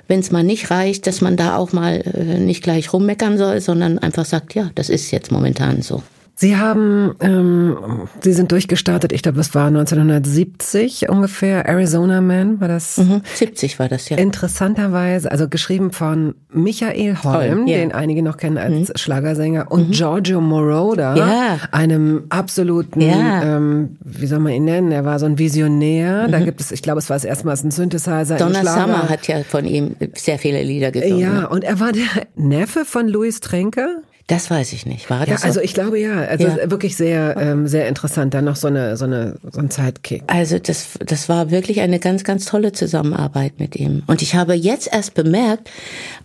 wenn es mal nicht reicht, dass man da auch mal äh, nicht gleich rummeckern soll, sondern einfach sagt, ja, das ist jetzt momentan so. Sie haben, ähm, Sie sind durchgestartet, ich glaube, es war 1970 ungefähr, Arizona Man, war das? Mhm, 70 war das, ja. Interessanterweise, also geschrieben von Michael Holm, Holm ja. den einige noch kennen als mhm. Schlagersänger, und mhm. Giorgio Moroder, ja. einem absoluten, ja. ähm, wie soll man ihn nennen, er war so ein Visionär, da mhm. gibt es, ich glaube, es war das erste Mal ein Synthesizer Donna Summer hat ja von ihm sehr viele Lieder gesungen. Ja, und er war der Neffe von Louis Trenke. Das weiß ich nicht. War das? Ja, also ich glaube ja. Also ja. wirklich sehr, ähm, sehr interessant. Dann noch so eine, so eine, so ein Zeitkick. Also das, das war wirklich eine ganz, ganz tolle Zusammenarbeit mit ihm. Und ich habe jetzt erst bemerkt,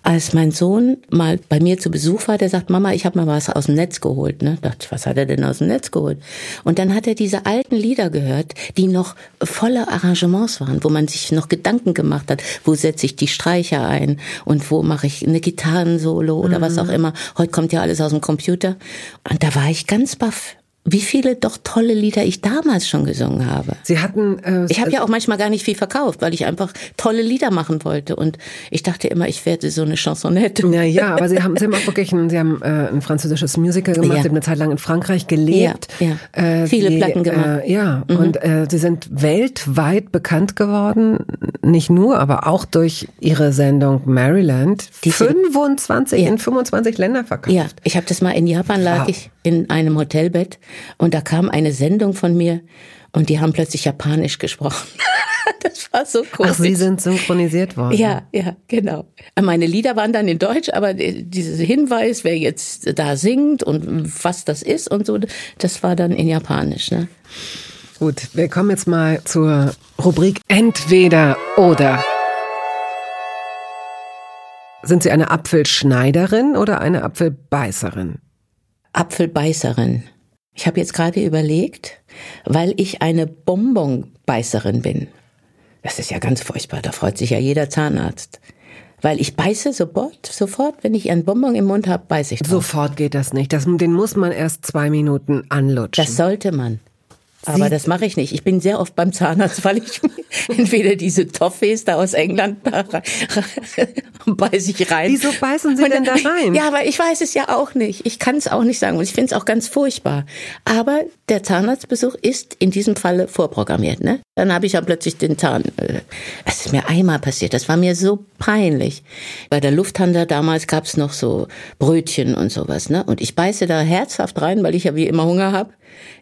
als mein Sohn mal bei mir zu Besuch war, der sagt, Mama, ich habe mal was aus dem Netz geholt. Ne? Dachte was hat er denn aus dem Netz geholt? Und dann hat er diese alten Lieder gehört, die noch voller Arrangements waren, wo man sich noch Gedanken gemacht hat, wo setze ich die Streicher ein und wo mache ich eine Gitarrensolo oder mhm. was auch immer. Heute kommt ja alles aus dem Computer. Und da war ich ganz baff. Wie viele doch tolle Lieder ich damals schon gesungen habe. Sie hatten. Äh, ich habe ja auch manchmal gar nicht viel verkauft, weil ich einfach tolle Lieder machen wollte und ich dachte immer, ich werde so eine Chansonnette. Ja, ja, aber Sie haben, Sie haben auch wirklich ein, Sie haben äh, ein französisches Musical gemacht. Ja. Sie haben eine Zeit lang in Frankreich gelebt. Ja, ja. Äh, viele Sie, Platten gemacht. Äh, ja, mhm. und äh, Sie sind weltweit bekannt geworden, nicht nur, aber auch durch Ihre Sendung Maryland. Die 25 ja. in 25 Länder verkauft. Ja, ich habe das mal in Japan lag wow. ich in einem Hotelbett und da kam eine Sendung von mir und die haben plötzlich Japanisch gesprochen. das war so cool. Ach, Sie sind synchronisiert worden. Ja, ja, genau. Meine Lieder waren dann in Deutsch, aber dieser Hinweis, wer jetzt da singt und was das ist und so, das war dann in Japanisch. Ne? Gut, wir kommen jetzt mal zur Rubrik Entweder oder. Sind Sie eine Apfelschneiderin oder eine Apfelbeißerin? Apfelbeißerin. Ich habe jetzt gerade überlegt, weil ich eine Bonbonbeißerin bin. Das ist ja ganz furchtbar, da freut sich ja jeder Zahnarzt. Weil ich beiße sofort, sofort, wenn ich einen Bonbon im Mund habe, beiße ich drauf. Sofort geht das nicht. Das, den muss man erst zwei Minuten anlutschen. Das sollte man. Aber das mache ich nicht. Ich bin sehr oft beim Zahnarzt, weil ich entweder diese Toffees da aus England beiße ich rein. Wieso beißen Sie denn da rein? Ja, aber ich weiß es ja auch nicht. Ich kann es auch nicht sagen und ich finde es auch ganz furchtbar. Aber der Zahnarztbesuch ist in diesem Falle vorprogrammiert. Ne? Dann habe ich ja plötzlich den Zahn. Äh, es ist mir einmal passiert. Das war mir so peinlich. Bei der Lufthansa damals gab es noch so Brötchen und sowas. Ne? Und ich beiße da herzhaft rein, weil ich ja wie immer Hunger habe.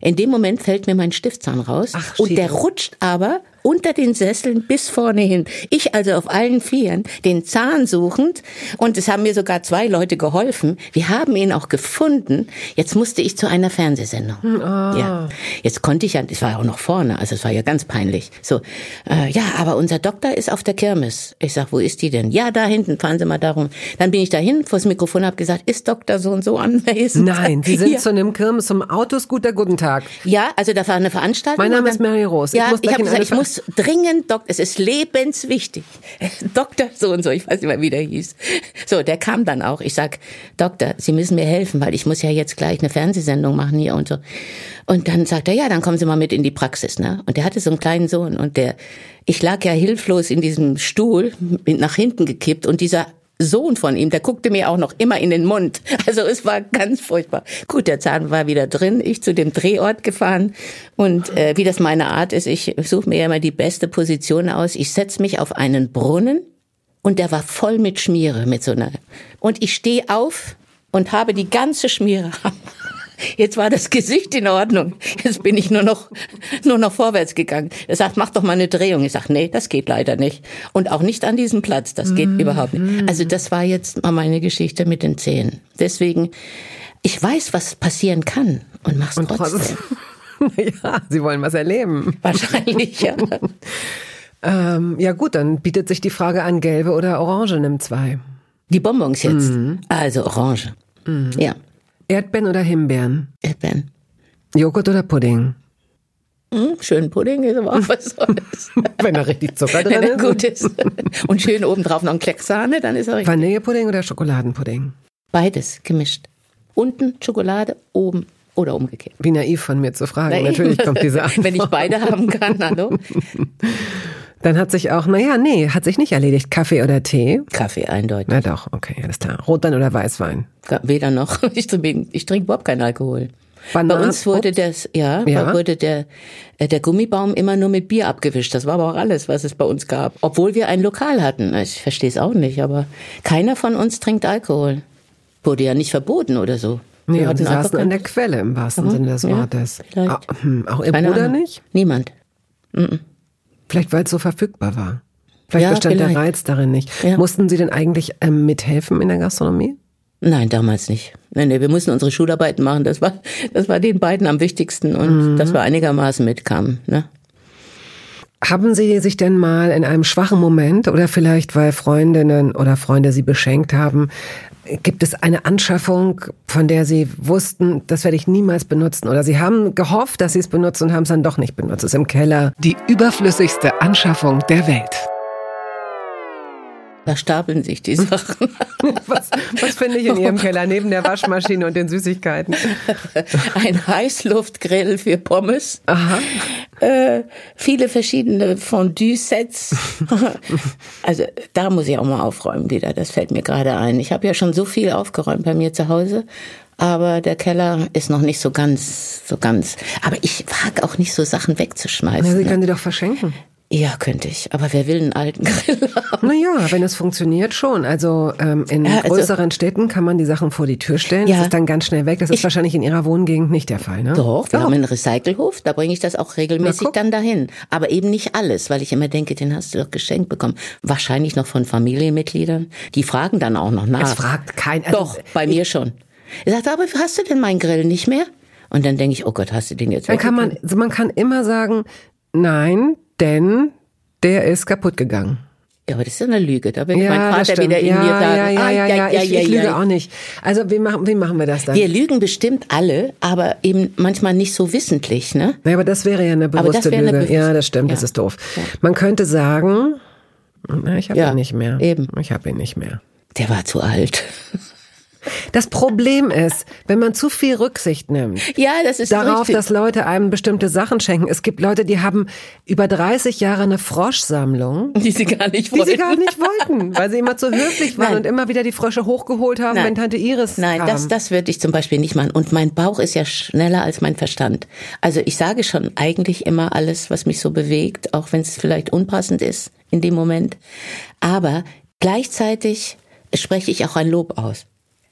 In dem Moment fällt mir mein Stiftzahn raus Ach, und der rutscht aber unter den Sesseln bis vorne hin. Ich also auf allen Vieren, den Zahn suchend. Und es haben mir sogar zwei Leute geholfen. Wir haben ihn auch gefunden. Jetzt musste ich zu einer Fernsehsendung. Oh. Ja. Jetzt konnte ich ja, es war ja auch noch vorne, also es war ja ganz peinlich. So, äh, ja, aber unser Doktor ist auf der Kirmes. Ich sag, wo ist die denn? Ja, da hinten, fahren Sie mal darum. Dann bin ich dahin vor das Mikrofon, habe gesagt, ist Doktor so und so anwesend? Nein, Sie sind ja. zu einem Kirmes, zum Autoscooter, guten Tag. Ja, also da war eine Veranstaltung. Mein Name ist Mary Rose. Ja, ich, ich gesagt, ich muss dringend Doktor, es ist lebenswichtig. Doktor so und so, ich weiß nicht mehr, wie der hieß. So, der kam dann auch. Ich sag, Doktor, Sie müssen mir helfen, weil ich muss ja jetzt gleich eine Fernsehsendung machen hier und so. Und dann sagt er, ja, dann kommen Sie mal mit in die Praxis, ne? Und der hatte so einen kleinen Sohn und der, ich lag ja hilflos in diesem Stuhl, nach hinten gekippt und dieser Sohn von ihm, der guckte mir auch noch immer in den Mund. Also es war ganz furchtbar. Gut, der Zahn war wieder drin, ich zu dem Drehort gefahren und äh, wie das meine Art ist, ich suche mir immer die beste Position aus. Ich setze mich auf einen Brunnen und der war voll mit Schmiere, mit so einer. Und ich stehe auf und habe die ganze Schmiere Jetzt war das Gesicht in Ordnung. Jetzt bin ich nur noch, nur noch vorwärts gegangen. Er sagt, mach doch mal eine Drehung. Ich sag, nee, das geht leider nicht. Und auch nicht an diesem Platz. Das geht mm. überhaupt nicht. Also das war jetzt mal meine Geschichte mit den Zähnen. Deswegen, ich weiß, was passieren kann und mach's und trotzdem. ja, Sie wollen was erleben. Wahrscheinlich, ja. ähm, ja gut, dann bietet sich die Frage an, gelbe oder orange, nimm zwei. Die Bonbons jetzt. Mhm. Also orange. Mhm. Ja. Erdbeeren oder Himbeeren? Erdbeeren. Joghurt oder Pudding? Hm, schön Pudding ist aber auch was Tolles. Wenn da richtig Zucker drin ist. gut ist. Und schön obendrauf noch ein Kleck Sahne, dann ist er richtig. Vanillepudding oder Schokoladenpudding? Beides gemischt. Unten Schokolade, oben oder umgekehrt. Wie naiv von mir zu fragen. Na, Natürlich kommt diese Antwort. Wenn ich beide haben kann, hallo. Dann hat sich auch, naja, nee, hat sich nicht erledigt. Kaffee oder Tee? Kaffee, eindeutig. Na doch, okay, alles klar. Rotwein oder Weißwein? Weder noch. Ich, ich trinke überhaupt keinen Alkohol. Banan Bei uns wurde das, ja, ja, wurde der, äh, der Gummibaum immer nur mit Bier abgewischt. Das war aber auch alles, was es bei uns gab. Obwohl wir ein Lokal hatten. Ich verstehe es auch nicht, aber keiner von uns trinkt Alkohol. Wurde ja nicht verboten oder so. Nee, wir und sie saßen an der Quelle im wahrsten mhm, Sinne des Wortes. Ja, vielleicht. Auch, hm, auch ihr Keine Bruder Ahnung. nicht? Niemand. Mhm. Vielleicht weil es so verfügbar war. Vielleicht ja, bestand vielleicht. der Reiz darin nicht. Ja. Mussten Sie denn eigentlich ähm, mithelfen in der Gastronomie? Nein, damals nicht. Nein, nee, wir mussten unsere Schularbeiten machen. Das war, das war den beiden am wichtigsten und mhm. dass wir einigermaßen mitkamen. Ne? Haben Sie sich denn mal in einem schwachen Moment oder vielleicht weil Freundinnen oder Freunde Sie beschenkt haben, Gibt es eine Anschaffung, von der Sie wussten, das werde ich niemals benutzen? Oder Sie haben gehofft, dass Sie es benutzen und haben es dann doch nicht benutzt? Es ist im Keller die überflüssigste Anschaffung der Welt. Da stapeln sich die Sachen. Was, was finde ich in Ihrem Keller neben der Waschmaschine und den Süßigkeiten? Ein Heißluftgrill für Pommes. Aha. Äh, viele verschiedene Fondue-Sets. also da muss ich auch mal aufräumen wieder. Das fällt mir gerade ein. Ich habe ja schon so viel aufgeräumt bei mir zu Hause aber der Keller ist noch nicht so ganz, so ganz. Aber ich wage auch nicht so Sachen wegzuschmeißen. Na, Sie ne? können die doch verschenken. Ja, könnte ich. Aber wer will einen alten Grill haben? Naja, wenn es funktioniert schon. Also ähm, in ja, also, größeren Städten kann man die Sachen vor die Tür stellen. Ja, das ist dann ganz schnell weg. Das ist ich, wahrscheinlich in Ihrer Wohngegend nicht der Fall, ne? Doch, wir doch. haben einen Recycelhof. Da bringe ich das auch regelmäßig dann dahin. Aber eben nicht alles, weil ich immer denke, den hast du doch geschenkt bekommen. Wahrscheinlich noch von Familienmitgliedern. Die fragen dann auch noch nach. Es fragt kein. Also doch, bei mir schon. Er sagt, aber hast du denn meinen Grill nicht mehr? Und dann denke ich, oh Gott, hast du den jetzt Dann kann man, man kann immer sagen, nein, denn der ist kaputt gegangen. Ja, aber das ist eine Lüge. Da wird ja, mein Vater wieder in ja, mir sagen, ja, ja, ja, ja, ja, ich, ich lüge auch nicht. Also wie machen, wie machen wir das dann? Wir lügen bestimmt alle, aber eben manchmal nicht so wissentlich, ne? Ja, aber das wäre ja eine bewusste Lüge. Eine ja, das stimmt, das ist doof. Man könnte sagen, na, ich habe ihn nicht mehr. Eben. Ich habe ihn nicht mehr. Der war zu alt. Das Problem ist, wenn man zu viel Rücksicht nimmt. Ja, das ist darauf, richtig. dass Leute einem bestimmte Sachen schenken. Es gibt Leute, die haben über 30 Jahre eine Froschsammlung, die sie gar nicht wollten, die sie gar nicht wollten, weil sie immer zu höflich waren Nein. und immer wieder die Frösche hochgeholt haben, Nein. wenn Tante Iris Nein, kam. das das würde ich zum Beispiel nicht machen. Und mein Bauch ist ja schneller als mein Verstand. Also ich sage schon eigentlich immer alles, was mich so bewegt, auch wenn es vielleicht unpassend ist in dem Moment. Aber gleichzeitig spreche ich auch ein Lob aus.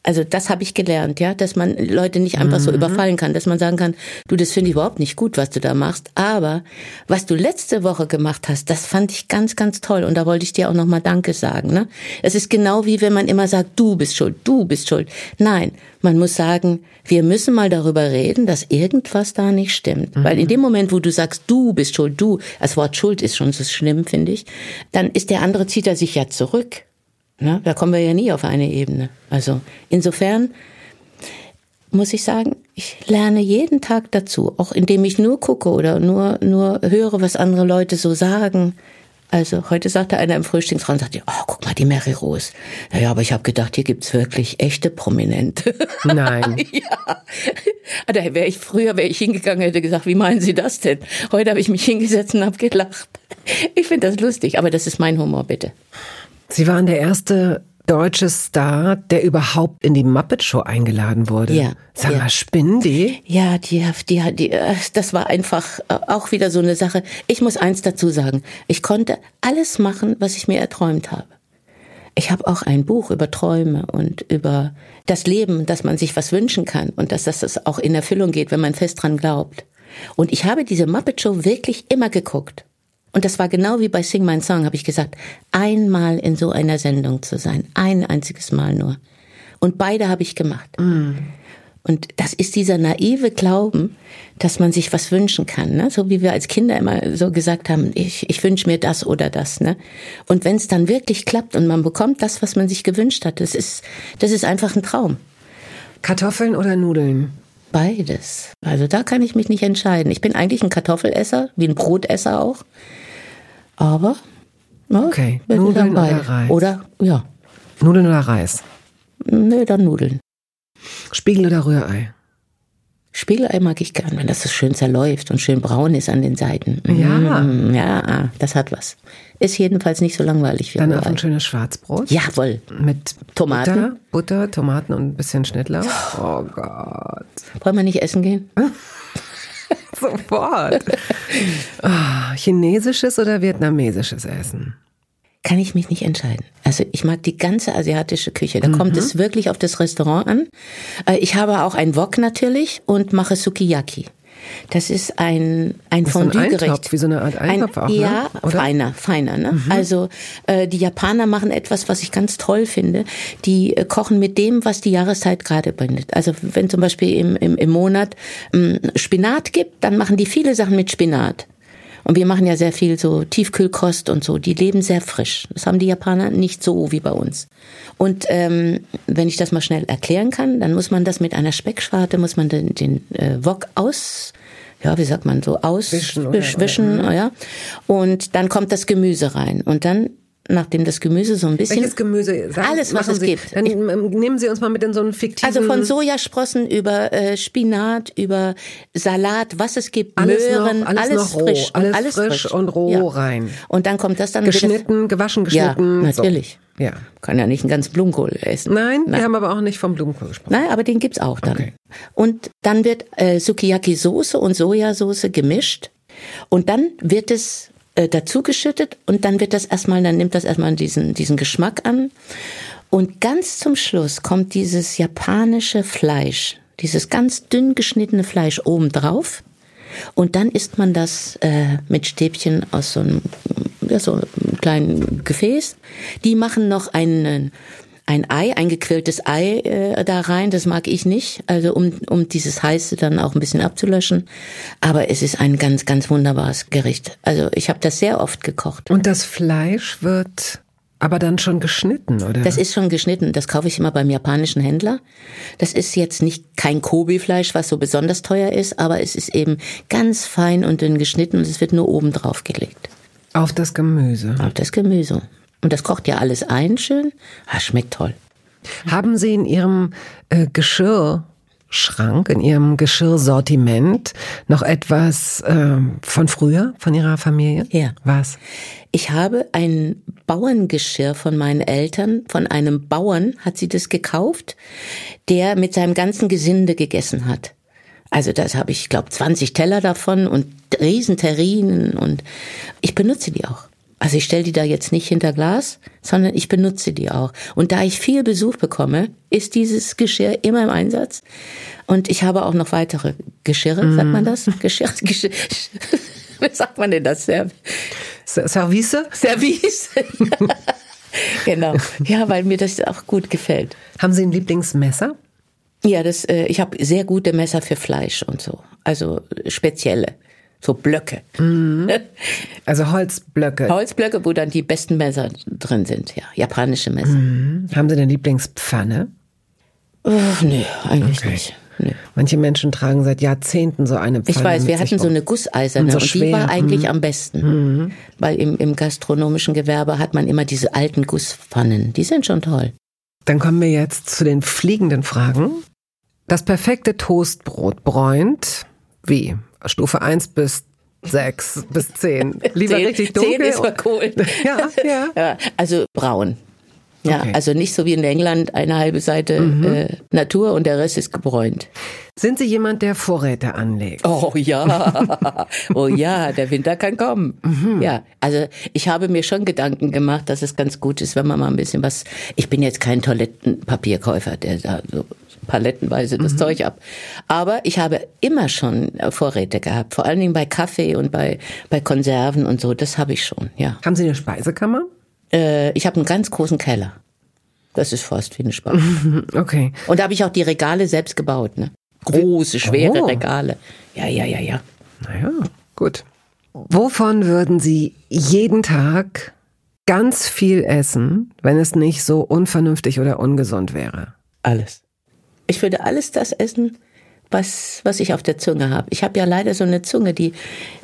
Also das habe ich gelernt, ja, dass man Leute nicht einfach mhm. so überfallen kann, dass man sagen kann, du, das finde ich überhaupt nicht gut, was du da machst, aber was du letzte Woche gemacht hast, das fand ich ganz, ganz toll und da wollte ich dir auch nochmal Danke sagen. Ne? Es ist genau wie wenn man immer sagt, du bist schuld, du bist schuld. Nein, man muss sagen, wir müssen mal darüber reden, dass irgendwas da nicht stimmt. Mhm. Weil in dem Moment, wo du sagst, du bist schuld, du, das Wort Schuld ist schon so schlimm, finde ich, dann ist der andere, zieht er sich ja zurück. Ne? Da kommen wir ja nie auf eine Ebene. Also insofern muss ich sagen, ich lerne jeden Tag dazu, auch indem ich nur gucke oder nur, nur höre, was andere Leute so sagen. Also heute sagte einer im Frühstücksraum, sagte, oh, guck mal, die Mary Rose. Naja, aber ich habe gedacht, hier gibt's wirklich echte Prominente. Nein. ja. Da wäre ich früher, wäre ich hingegangen, hätte gesagt, wie meinen Sie das denn? Heute habe ich mich hingesetzt und habe gelacht. Ich finde das lustig, aber das ist mein Humor, bitte. Sie waren der erste deutsche Star, der überhaupt in die Muppet Show eingeladen wurde. Ja. Sag mal, ja. spinnen die? Ja, die, die, die, äh, das war einfach äh, auch wieder so eine Sache. Ich muss eins dazu sagen. Ich konnte alles machen, was ich mir erträumt habe. Ich habe auch ein Buch über Träume und über das Leben, dass man sich was wünschen kann und dass das auch in Erfüllung geht, wenn man fest dran glaubt. Und ich habe diese Muppet Show wirklich immer geguckt. Und das war genau wie bei Sing My Song, habe ich gesagt, einmal in so einer Sendung zu sein, ein einziges Mal nur. Und beide habe ich gemacht. Mm. Und das ist dieser naive Glauben, dass man sich was wünschen kann, ne? so wie wir als Kinder immer so gesagt haben, ich, ich wünsche mir das oder das. Ne? Und wenn es dann wirklich klappt und man bekommt das, was man sich gewünscht hat, das ist, das ist einfach ein Traum. Kartoffeln oder Nudeln? Beides. Also da kann ich mich nicht entscheiden. Ich bin eigentlich ein Kartoffelesser, wie ein Brotesser auch. Aber, ja, okay, Nudeln oder Reis? Oder, ja. Nudeln oder Reis? Nee, dann Nudeln. Spiegel oder Rührei? Spiegelei mag ich gern, wenn das so schön zerläuft und schön braun ist an den Seiten. Ja. Mm, ja, das hat was. Ist jedenfalls nicht so langweilig wie Dann auch ein schönes Schwarzbrot. Jawohl. Mit Tomaten. Butter, Butter, Tomaten und ein bisschen Schnittlauch. Oh Gott. Wollen wir nicht essen gehen? Sofort. Oh, chinesisches oder vietnamesisches Essen? Kann ich mich nicht entscheiden. Also ich mag die ganze asiatische Küche. Da mhm. kommt es wirklich auf das Restaurant an. Äh, ich habe auch ein Wok natürlich und mache Sukiyaki. Das ist ein, ein Fondue-Gericht. Wie so eine Art Eintopf ein, auch, ne? Ja, Oder? feiner, feiner. Ne? Mhm. Also äh, die Japaner machen etwas, was ich ganz toll finde. Die äh, kochen mit dem, was die Jahreszeit gerade bringt. Also wenn zum Beispiel im, im, im Monat ähm, Spinat gibt, dann machen die viele Sachen mit Spinat. Und wir machen ja sehr viel so Tiefkühlkost und so. Die leben sehr frisch. Das haben die Japaner nicht so wie bei uns. Und ähm, wenn ich das mal schnell erklären kann, dann muss man das mit einer Speckschwarte, muss man den, den äh, Wok aus ja, wie sagt man so, auswischen, wischen, ja. Und dann kommt das Gemüse rein. Und dann nachdem das Gemüse so ein bisschen. Welches Gemüse? Sagen, Alles, was es Sie, gibt. Dann ich, nehmen Sie uns mal mit in so einen fiktiven. Also von Sojasprossen über äh, Spinat, über Salat, was es gibt, alles Möhren, noch, alles, alles noch roh, frisch, alles, alles frisch, frisch und roh ja. rein. Und dann kommt das dann geschnitten, gewaschen, geschnitten. Ja, natürlich. So. Ja. Kann ja nicht einen ganzen Blumenkohl essen. Nein, Nein, wir haben aber auch nicht vom Blumenkohl gesprochen. Nein, aber den gibt's auch dann. Okay. Und dann wird äh, Sukiyaki-Soße und Sojasauce gemischt und dann wird es äh, dazugeschüttet und dann wird das erstmal, dann nimmt das erstmal diesen, diesen Geschmack an. Und ganz zum Schluss kommt dieses japanische Fleisch, dieses ganz dünn geschnittene Fleisch obendrauf. Und dann isst man das äh, mit Stäbchen aus so einem, ja, so einem kleinen Gefäß. Die machen noch einen, ein Ei, ein gequilltes Ei äh, da rein. Das mag ich nicht, also um, um dieses Heiße dann auch ein bisschen abzulöschen. Aber es ist ein ganz, ganz wunderbares Gericht. Also ich habe das sehr oft gekocht. Und das Fleisch wird aber dann schon geschnitten, oder? Das ist schon geschnitten. Das kaufe ich immer beim japanischen Händler. Das ist jetzt nicht kein Kobe-Fleisch, was so besonders teuer ist, aber es ist eben ganz fein und dünn geschnitten und es wird nur oben drauf gelegt. Auf das Gemüse. Auf das Gemüse. Und das kocht ja alles ein schön. Ah, schmeckt toll. Haben Sie in Ihrem äh, Geschirrschrank, in Ihrem Geschirrsortiment noch etwas äh, von früher, von Ihrer Familie? Ja. Was? Ich habe ein Bauerngeschirr von meinen Eltern, von einem Bauern hat sie das gekauft, der mit seinem ganzen Gesinde gegessen hat. Also das habe ich, glaube 20 Teller davon und Riesenterrinen und ich benutze die auch. Also ich stelle die da jetzt nicht hinter Glas, sondern ich benutze die auch. Und da ich viel Besuch bekomme, ist dieses Geschirr immer im Einsatz. Und ich habe auch noch weitere Geschirre, mm. sagt man das? Geschirr, Geschirr. Wie sagt man denn das? Serv Service? Service. genau. Ja, weil mir das auch gut gefällt. Haben Sie ein Lieblingsmesser? Ja, das, äh, ich habe sehr gute Messer für Fleisch und so. Also spezielle. So Blöcke. Mhm. Also Holzblöcke. Holzblöcke, wo dann die besten Messer drin sind, ja. Japanische Messer. Mhm. Haben Sie eine Lieblingspfanne? Oh, nee, eigentlich okay. nicht. Nee. Manche Menschen tragen seit Jahrzehnten so eine Pfanne. Ich weiß, wir hatten so eine gusseiserne und, so und die war eigentlich mhm. am besten. Mhm. Weil im, im gastronomischen Gewerbe hat man immer diese alten Gusspfannen. Die sind schon toll. Dann kommen wir jetzt zu den fliegenden Fragen. Das perfekte Toastbrot bräunt wie? Stufe 1 bis 6 bis 10. Lieber 10, richtig dunkel. 10 ist mal cool. Ja, ja. ja also braun. Ja, okay. also nicht so wie in England eine halbe Seite mhm. äh, Natur und der Rest ist gebräunt. Sind Sie jemand, der Vorräte anlegt? Oh ja, oh ja, der Winter kann kommen. Mhm. Ja, also ich habe mir schon Gedanken gemacht, dass es ganz gut ist, wenn man mal ein bisschen was. Ich bin jetzt kein Toilettenpapierkäufer, der da so palettenweise das mhm. Zeug ab. Aber ich habe immer schon Vorräte gehabt, vor allen Dingen bei Kaffee und bei bei Konserven und so. Das habe ich schon. Ja. Haben Sie eine Speisekammer? Äh, ich habe einen ganz großen Keller. Das ist fast wie eine Speise. Okay. Und da habe ich auch die Regale selbst gebaut, ne? Große, schwere oh. Regale. Ja, ja, ja, ja. Naja, gut. Wovon würden Sie jeden Tag ganz viel essen, wenn es nicht so unvernünftig oder ungesund wäre? Alles. Ich würde alles das essen, was, was ich auf der Zunge habe. Ich habe ja leider so eine Zunge, die,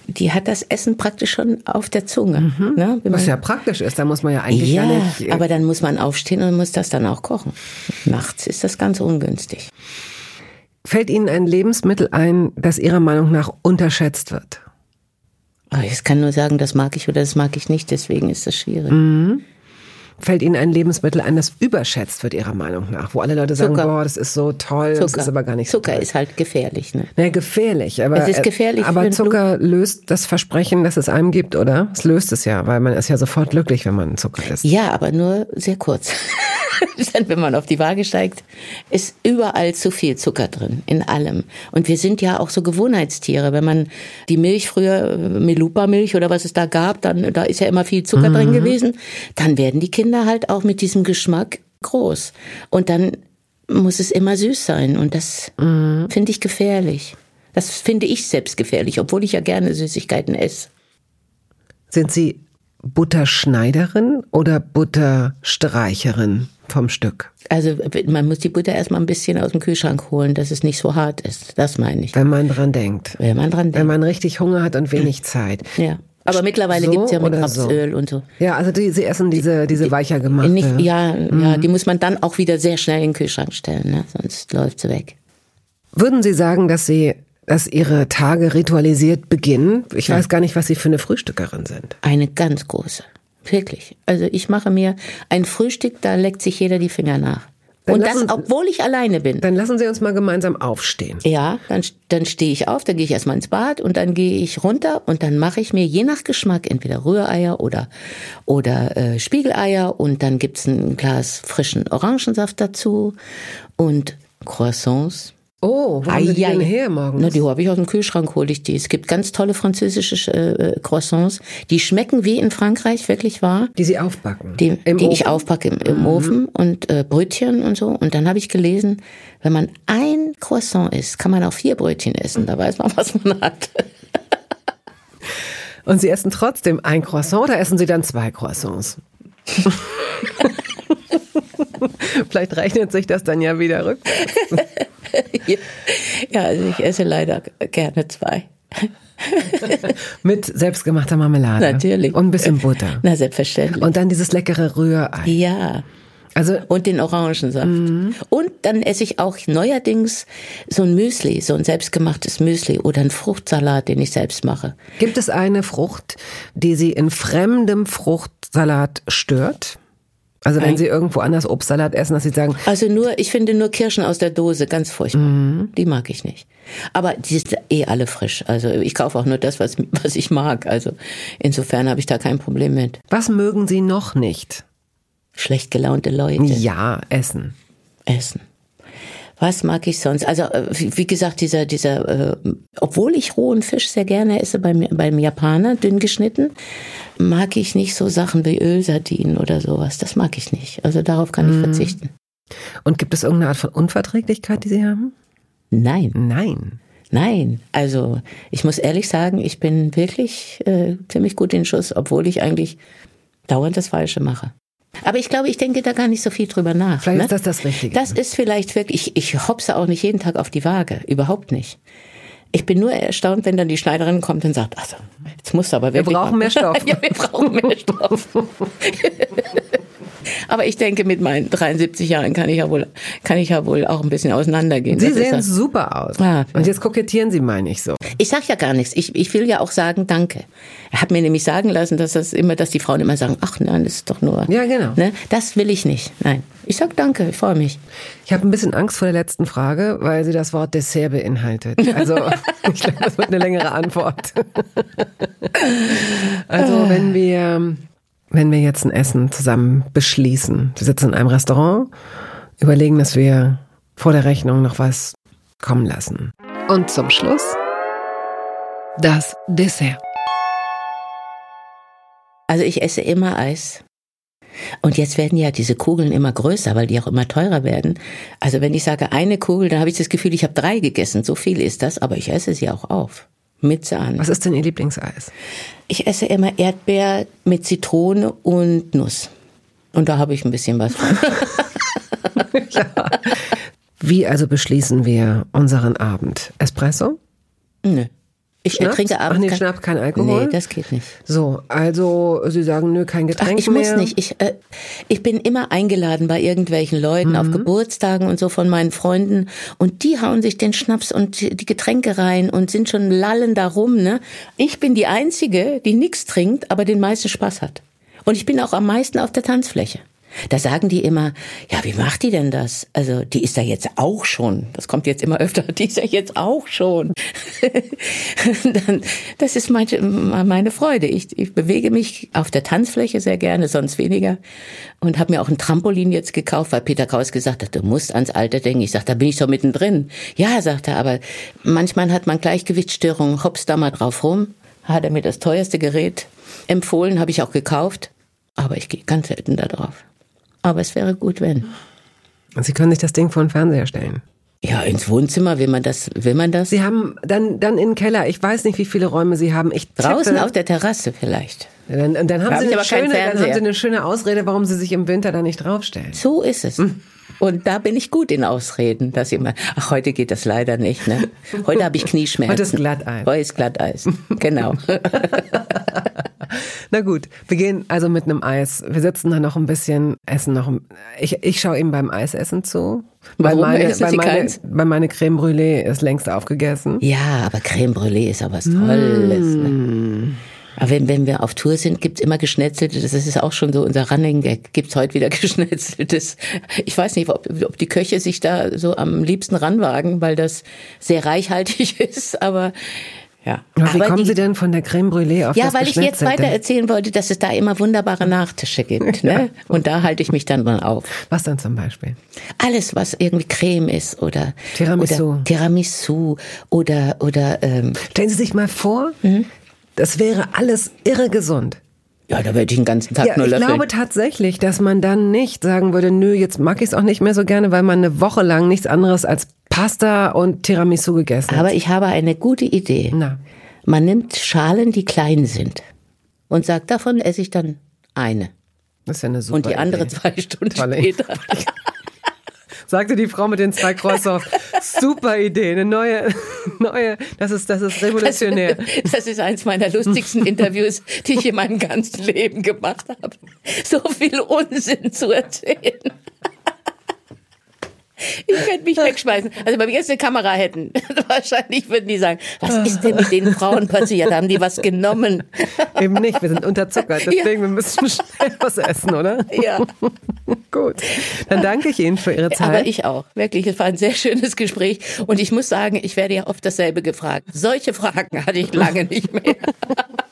die hat das Essen praktisch schon auf der Zunge. Mhm. Ne? Was ja praktisch ist, da muss man ja eigentlich ja, gar nicht. Äh, aber dann muss man aufstehen und muss das dann auch kochen. Nachts ist das ganz ungünstig. Fällt Ihnen ein Lebensmittel ein, das Ihrer Meinung nach unterschätzt wird? Ich kann nur sagen, das mag ich oder das mag ich nicht, deswegen ist das schwierig. Mhm fällt Ihnen ein Lebensmittel ein, das überschätzt wird, Ihrer Meinung nach? Wo alle Leute sagen, Zucker. boah, das ist so toll, Zucker. das ist aber gar nicht Zucker so toll. ist halt gefährlich, ne? Naja, gefährlich, aber. Es ist gefährlich. Aber Zucker löst das Versprechen, das es einem gibt, oder? Es löst es ja, weil man ist ja sofort glücklich, wenn man Zucker isst. Ja, aber nur sehr kurz. wenn man auf die Waage steigt, ist überall zu viel Zucker drin, in allem. Und wir sind ja auch so Gewohnheitstiere. Wenn man die Milch früher, Melupa-Milch oder was es da gab, dann, da ist ja immer viel Zucker mhm. drin gewesen, dann werden die Kinder halt auch mit diesem Geschmack groß. Und dann muss es immer süß sein. Und das mhm. finde ich gefährlich. Das finde ich selbst gefährlich, obwohl ich ja gerne Süßigkeiten esse. Sind Sie Butterschneiderin oder Butterstreicherin? Vom Stück. Also man muss die Butter erstmal ein bisschen aus dem Kühlschrank holen, dass es nicht so hart ist. Das meine ich. Wenn man dran denkt. Wenn man dran denkt. Wenn man richtig Hunger hat und wenig Zeit. Ja. Aber mittlerweile So gibt's ja mit oder so? Rapsöl und so. Ja, also die, sie essen diese, diese weicher gemachte. Nicht, ja, Mhm. ja, die muss man dann auch wieder sehr schnell in den Kühlschrank stellen, ne? sonst läuft sie weg. Würden Sie sagen, dass Sie, dass Ihre Tage ritualisiert beginnen? Ich weiß gar nicht, was Sie für eine Frühstückerin sind. Eine ganz große. Wirklich. Also ich mache mir ein Frühstück, da leckt sich jeder die Finger nach. Dann und das, lassen- obwohl ich alleine bin. Dann lassen Sie uns mal gemeinsam aufstehen. Ja, dann, dann stehe ich auf, dann gehe ich erstmal ins Bad und dann gehe ich runter und dann mache ich mir je nach Geschmack entweder Rühreier oder, oder äh, Spiegeleier und dann gibt's ein Glas frischen Orangensaft dazu und Croissants. Oh, wo haben Sie die denn her morgens? Na, die habe ich aus dem Kühlschrank, hole ich die. Es gibt ganz tolle französische äh, Croissants, die schmecken wie in Frankreich, wirklich wahr. die Sie aufbacken. Die, Im die ich Ofen? Mhm. aufpacke im, im Ofen und äh, Brötchen und so. Und dann habe ich gelesen, wenn man ein Croissant isst, kann man auch vier Brötchen essen. Da weiß man, was man hat. Und Sie essen trotzdem ein Croissant oder essen Sie dann zwei Croissants? Vielleicht rechnet sich das dann ja wieder rückwärts. Ja, also ich esse leider gerne zwei. Mit selbstgemachter Marmelade. Natürlich. Und ein bisschen Butter. Na, selbstverständlich. Und dann dieses leckere Rührei. ja. Also, Und den Orangensaft. Und dann esse ich auch neuerdings so ein Müsli, so ein selbstgemachtes Müsli oder einen Fruchtsalat, den ich selbst mache. gibt es eine Frucht, die Sie in fremdem Fruchtsalat stört? Also wenn Ein- Sie irgendwo anders Obstsalat essen, dass Sie sagen, Also nur, ich finde nur Kirschen aus der Dose ganz furchtbar. Die mag ich nicht. Aber die sind eh alle frisch. Also ich kaufe auch nur das, was, was ich mag. Also insofern habe ich da kein Problem mit. was mögen Sie noch nicht? Schlecht gelaunte Leute Ja, essen. essen. Was mag ich sonst? Also äh, wie, gesagt, dieser dieser, äh, obwohl ich rohen Fisch sehr gerne esse beim beim Japaner, dünn geschnitten, mag ich nicht so Sachen wie Ölsardinen oder sowas. Das mag ich nicht. Also darauf kann ich verzichten. Und gibt es irgendeine Art von Unverträglichkeit, die Sie haben? Nein. Nein. Nein, also ich muss ehrlich sagen, ich bin wirklich äh, ziemlich gut in Schuss, obwohl ich eigentlich dauernd das Falsche mache. Aber ich glaube, ich denke da gar nicht so viel drüber nach. Vielleicht ne? ist das das Richtige. Das ist vielleicht wirklich, ich, ich hopse auch nicht jeden Tag auf die Waage, überhaupt nicht. Ich bin nur erstaunt, wenn dann die Schneiderin kommt und sagt, also, jetzt musst du aber wirklich. brauchen mal- mehr Stoff. ja, wir brauchen mehr Stoff. aber ich denke, mit meinen 73 Jahren kann ich ja wohl, kann ich ja wohl auch ein bisschen auseinandergehen. Sie Das sehen ja- super aus. Ja. Und jetzt kokettieren Sie, meine ich so. ich sag ja gar nichts. Ich, ich will ja auch sagen, danke. Er hat mir nämlich sagen lassen, dass das immer, dass die Frauen immer sagen, ach nein, das ist doch nur. Ja, genau. Ne? Das will ich nicht. Nein. Ich sag danke, ich freue mich. Ich habe ein bisschen Angst vor der letzten Frage, weil sie das Wort Dessert beinhaltet. Also ich glaube, das wird eine längere Antwort. Also wenn wir, wenn wir jetzt ein Essen zusammen beschließen, wir sitzen in einem Restaurant, überlegen, dass wir vor der Rechnung noch was kommen lassen. Und zum Schluss das Dessert. Also ich esse immer Eis. Und jetzt werden ja diese Kugeln immer größer, weil die auch immer teurer werden. Also wenn ich sage eine Kugel, dann habe ich das Gefühl, ich habe drei gegessen. So viel ist das, aber ich esse sie auch auf. Mit Sahne. Was ist denn Ihr Lieblingseis? Ich esse immer Erdbeer mit Zitrone und Nuss. Und da habe ich ein bisschen was von. Wie also beschließen wir unseren Abend? Espresso? Nö. Ich Schnaps? trinke abends Ach nee, kein- Schnaps, kein Alkohol? Nee, das geht nicht. So, also Sie sagen, nö, kein Ach, Getränk ich mehr. muss nicht. Ich, äh, ich bin immer eingeladen bei irgendwelchen Leuten auf Geburtstagen und so von meinen Freunden und die hauen sich den Schnaps und die die Getränke rein und sind schon lallen darum. Ne? Ich bin die Einzige, die nichts trinkt, aber den meisten Spaß hat. Und ich bin auch am meisten auf der Tanzfläche. Da sagen die immer, ja, wie macht die denn das? Also, die ist da jetzt auch schon. Das kommt jetzt immer öfter. Die ist ja jetzt auch schon. Das ist meine, meine Freude. Ich, ich bewege mich auf der Tanzfläche sehr gerne, sonst weniger. Und habe mir auch ein Trampolin jetzt gekauft, weil Peter Kraus gesagt hat, du musst ans Alter denken. Ich sag, da bin ich doch mittendrin. Ja, sagt er, aber manchmal hat man Gleichgewichtsstörungen. Hops da mal drauf rum. Hat er mir das teuerste Gerät empfohlen, habe ich auch gekauft. Aber ich gehe ganz selten da drauf. Aber es wäre gut, wenn. Sie können sich das Ding vor den Fernseher stellen. Ja, ins Wohnzimmer, will man das, will man das? Sie haben dann, dann in den Keller, ich weiß nicht, wie viele Räume Sie haben. Ich Draußen auf der Terrasse vielleicht. Ja, dann, dann haben Da hab Sie ich eine schöne, dann haben. Sie eine schöne Ausrede, warum Sie sich im Winter da nicht draufstellen. So ist es. Und da bin ich gut in Ausreden, dass immer, ach, heute geht das leider nicht, ne? Heute habe ich Knieschmerzen. Heute ist Glatteis. Heute ist Glatteis. Genau. Na gut, wir gehen also mit einem Eis. Wir sitzen da noch ein bisschen, essen noch. ein- Ich, ich schaue ihm beim Eisessen zu. Warum meine, essen weil, Sie meine, weil meine Creme Brûlée ist längst aufgegessen. Ja, aber Creme Brûlée ist auch was Tolles. Ne? Mm. Aber wenn, wenn wir auf Tour sind, gibt's immer geschnetzelte, das ist auch schon so unser Running Gag, gibt's heute wieder geschnetzeltes. Ich weiß nicht, ob, ob die Köche sich da so am liebsten ranwagen, weil das sehr reichhaltig ist, aber ja. Aber wie kommen die, Sie denn von der Creme Brûlée auf Ja, das weil ich jetzt weiter erzählen wollte, dass es da immer wunderbare Nachtische gibt. Ne? Und da halte ich mich dann dran auf. Was dann zum Beispiel? Alles, was irgendwie Creme ist oder Tiramisu. oder Tiramisu oder oder ähm, Stellen Sie sich mal vor, Mhm. das wäre alles irre gesund. ja, da würde ich den ganzen Tag Ja, nur ich löffeln. glaube tatsächlich, dass man dann nicht sagen würde, nö, jetzt mag ich es auch nicht mehr so gerne, weil man eine Woche lang nichts anderes als Pasta und Tiramisu gegessen. Aber ich habe eine gute Idee. Na. Man nimmt Schalen, die klein sind und sagt, davon esse ich dann eine. Das ist ja eine super Und die andere Idee. zwei Stunden Tolle später. Sagte die Frau mit den zwei Croissants. Super Idee, eine neue, neue, das ist, das ist revolutionär. Das ist eins meiner lustigsten Interviews, die ich in meinem ganzen Leben gemacht habe. So viel Unsinn zu erzählen. Ich könnte mich wegschmeißen. Also wenn wir jetzt eine Kamera hätten, wahrscheinlich würden die sagen, was ist denn mit den Frauen passiert? Haben die was genommen? Eben nicht, wir sind unterzuckert, deswegen wir müssen schnell was essen, oder? Ja. Gut, dann danke ich Ihnen für Ihre Zeit. Aber ich auch. Wirklich, es war ein sehr schönes Gespräch. Und ich muss sagen, ich werde ja oft dasselbe gefragt. Solche Fragen hatte ich lange nicht mehr.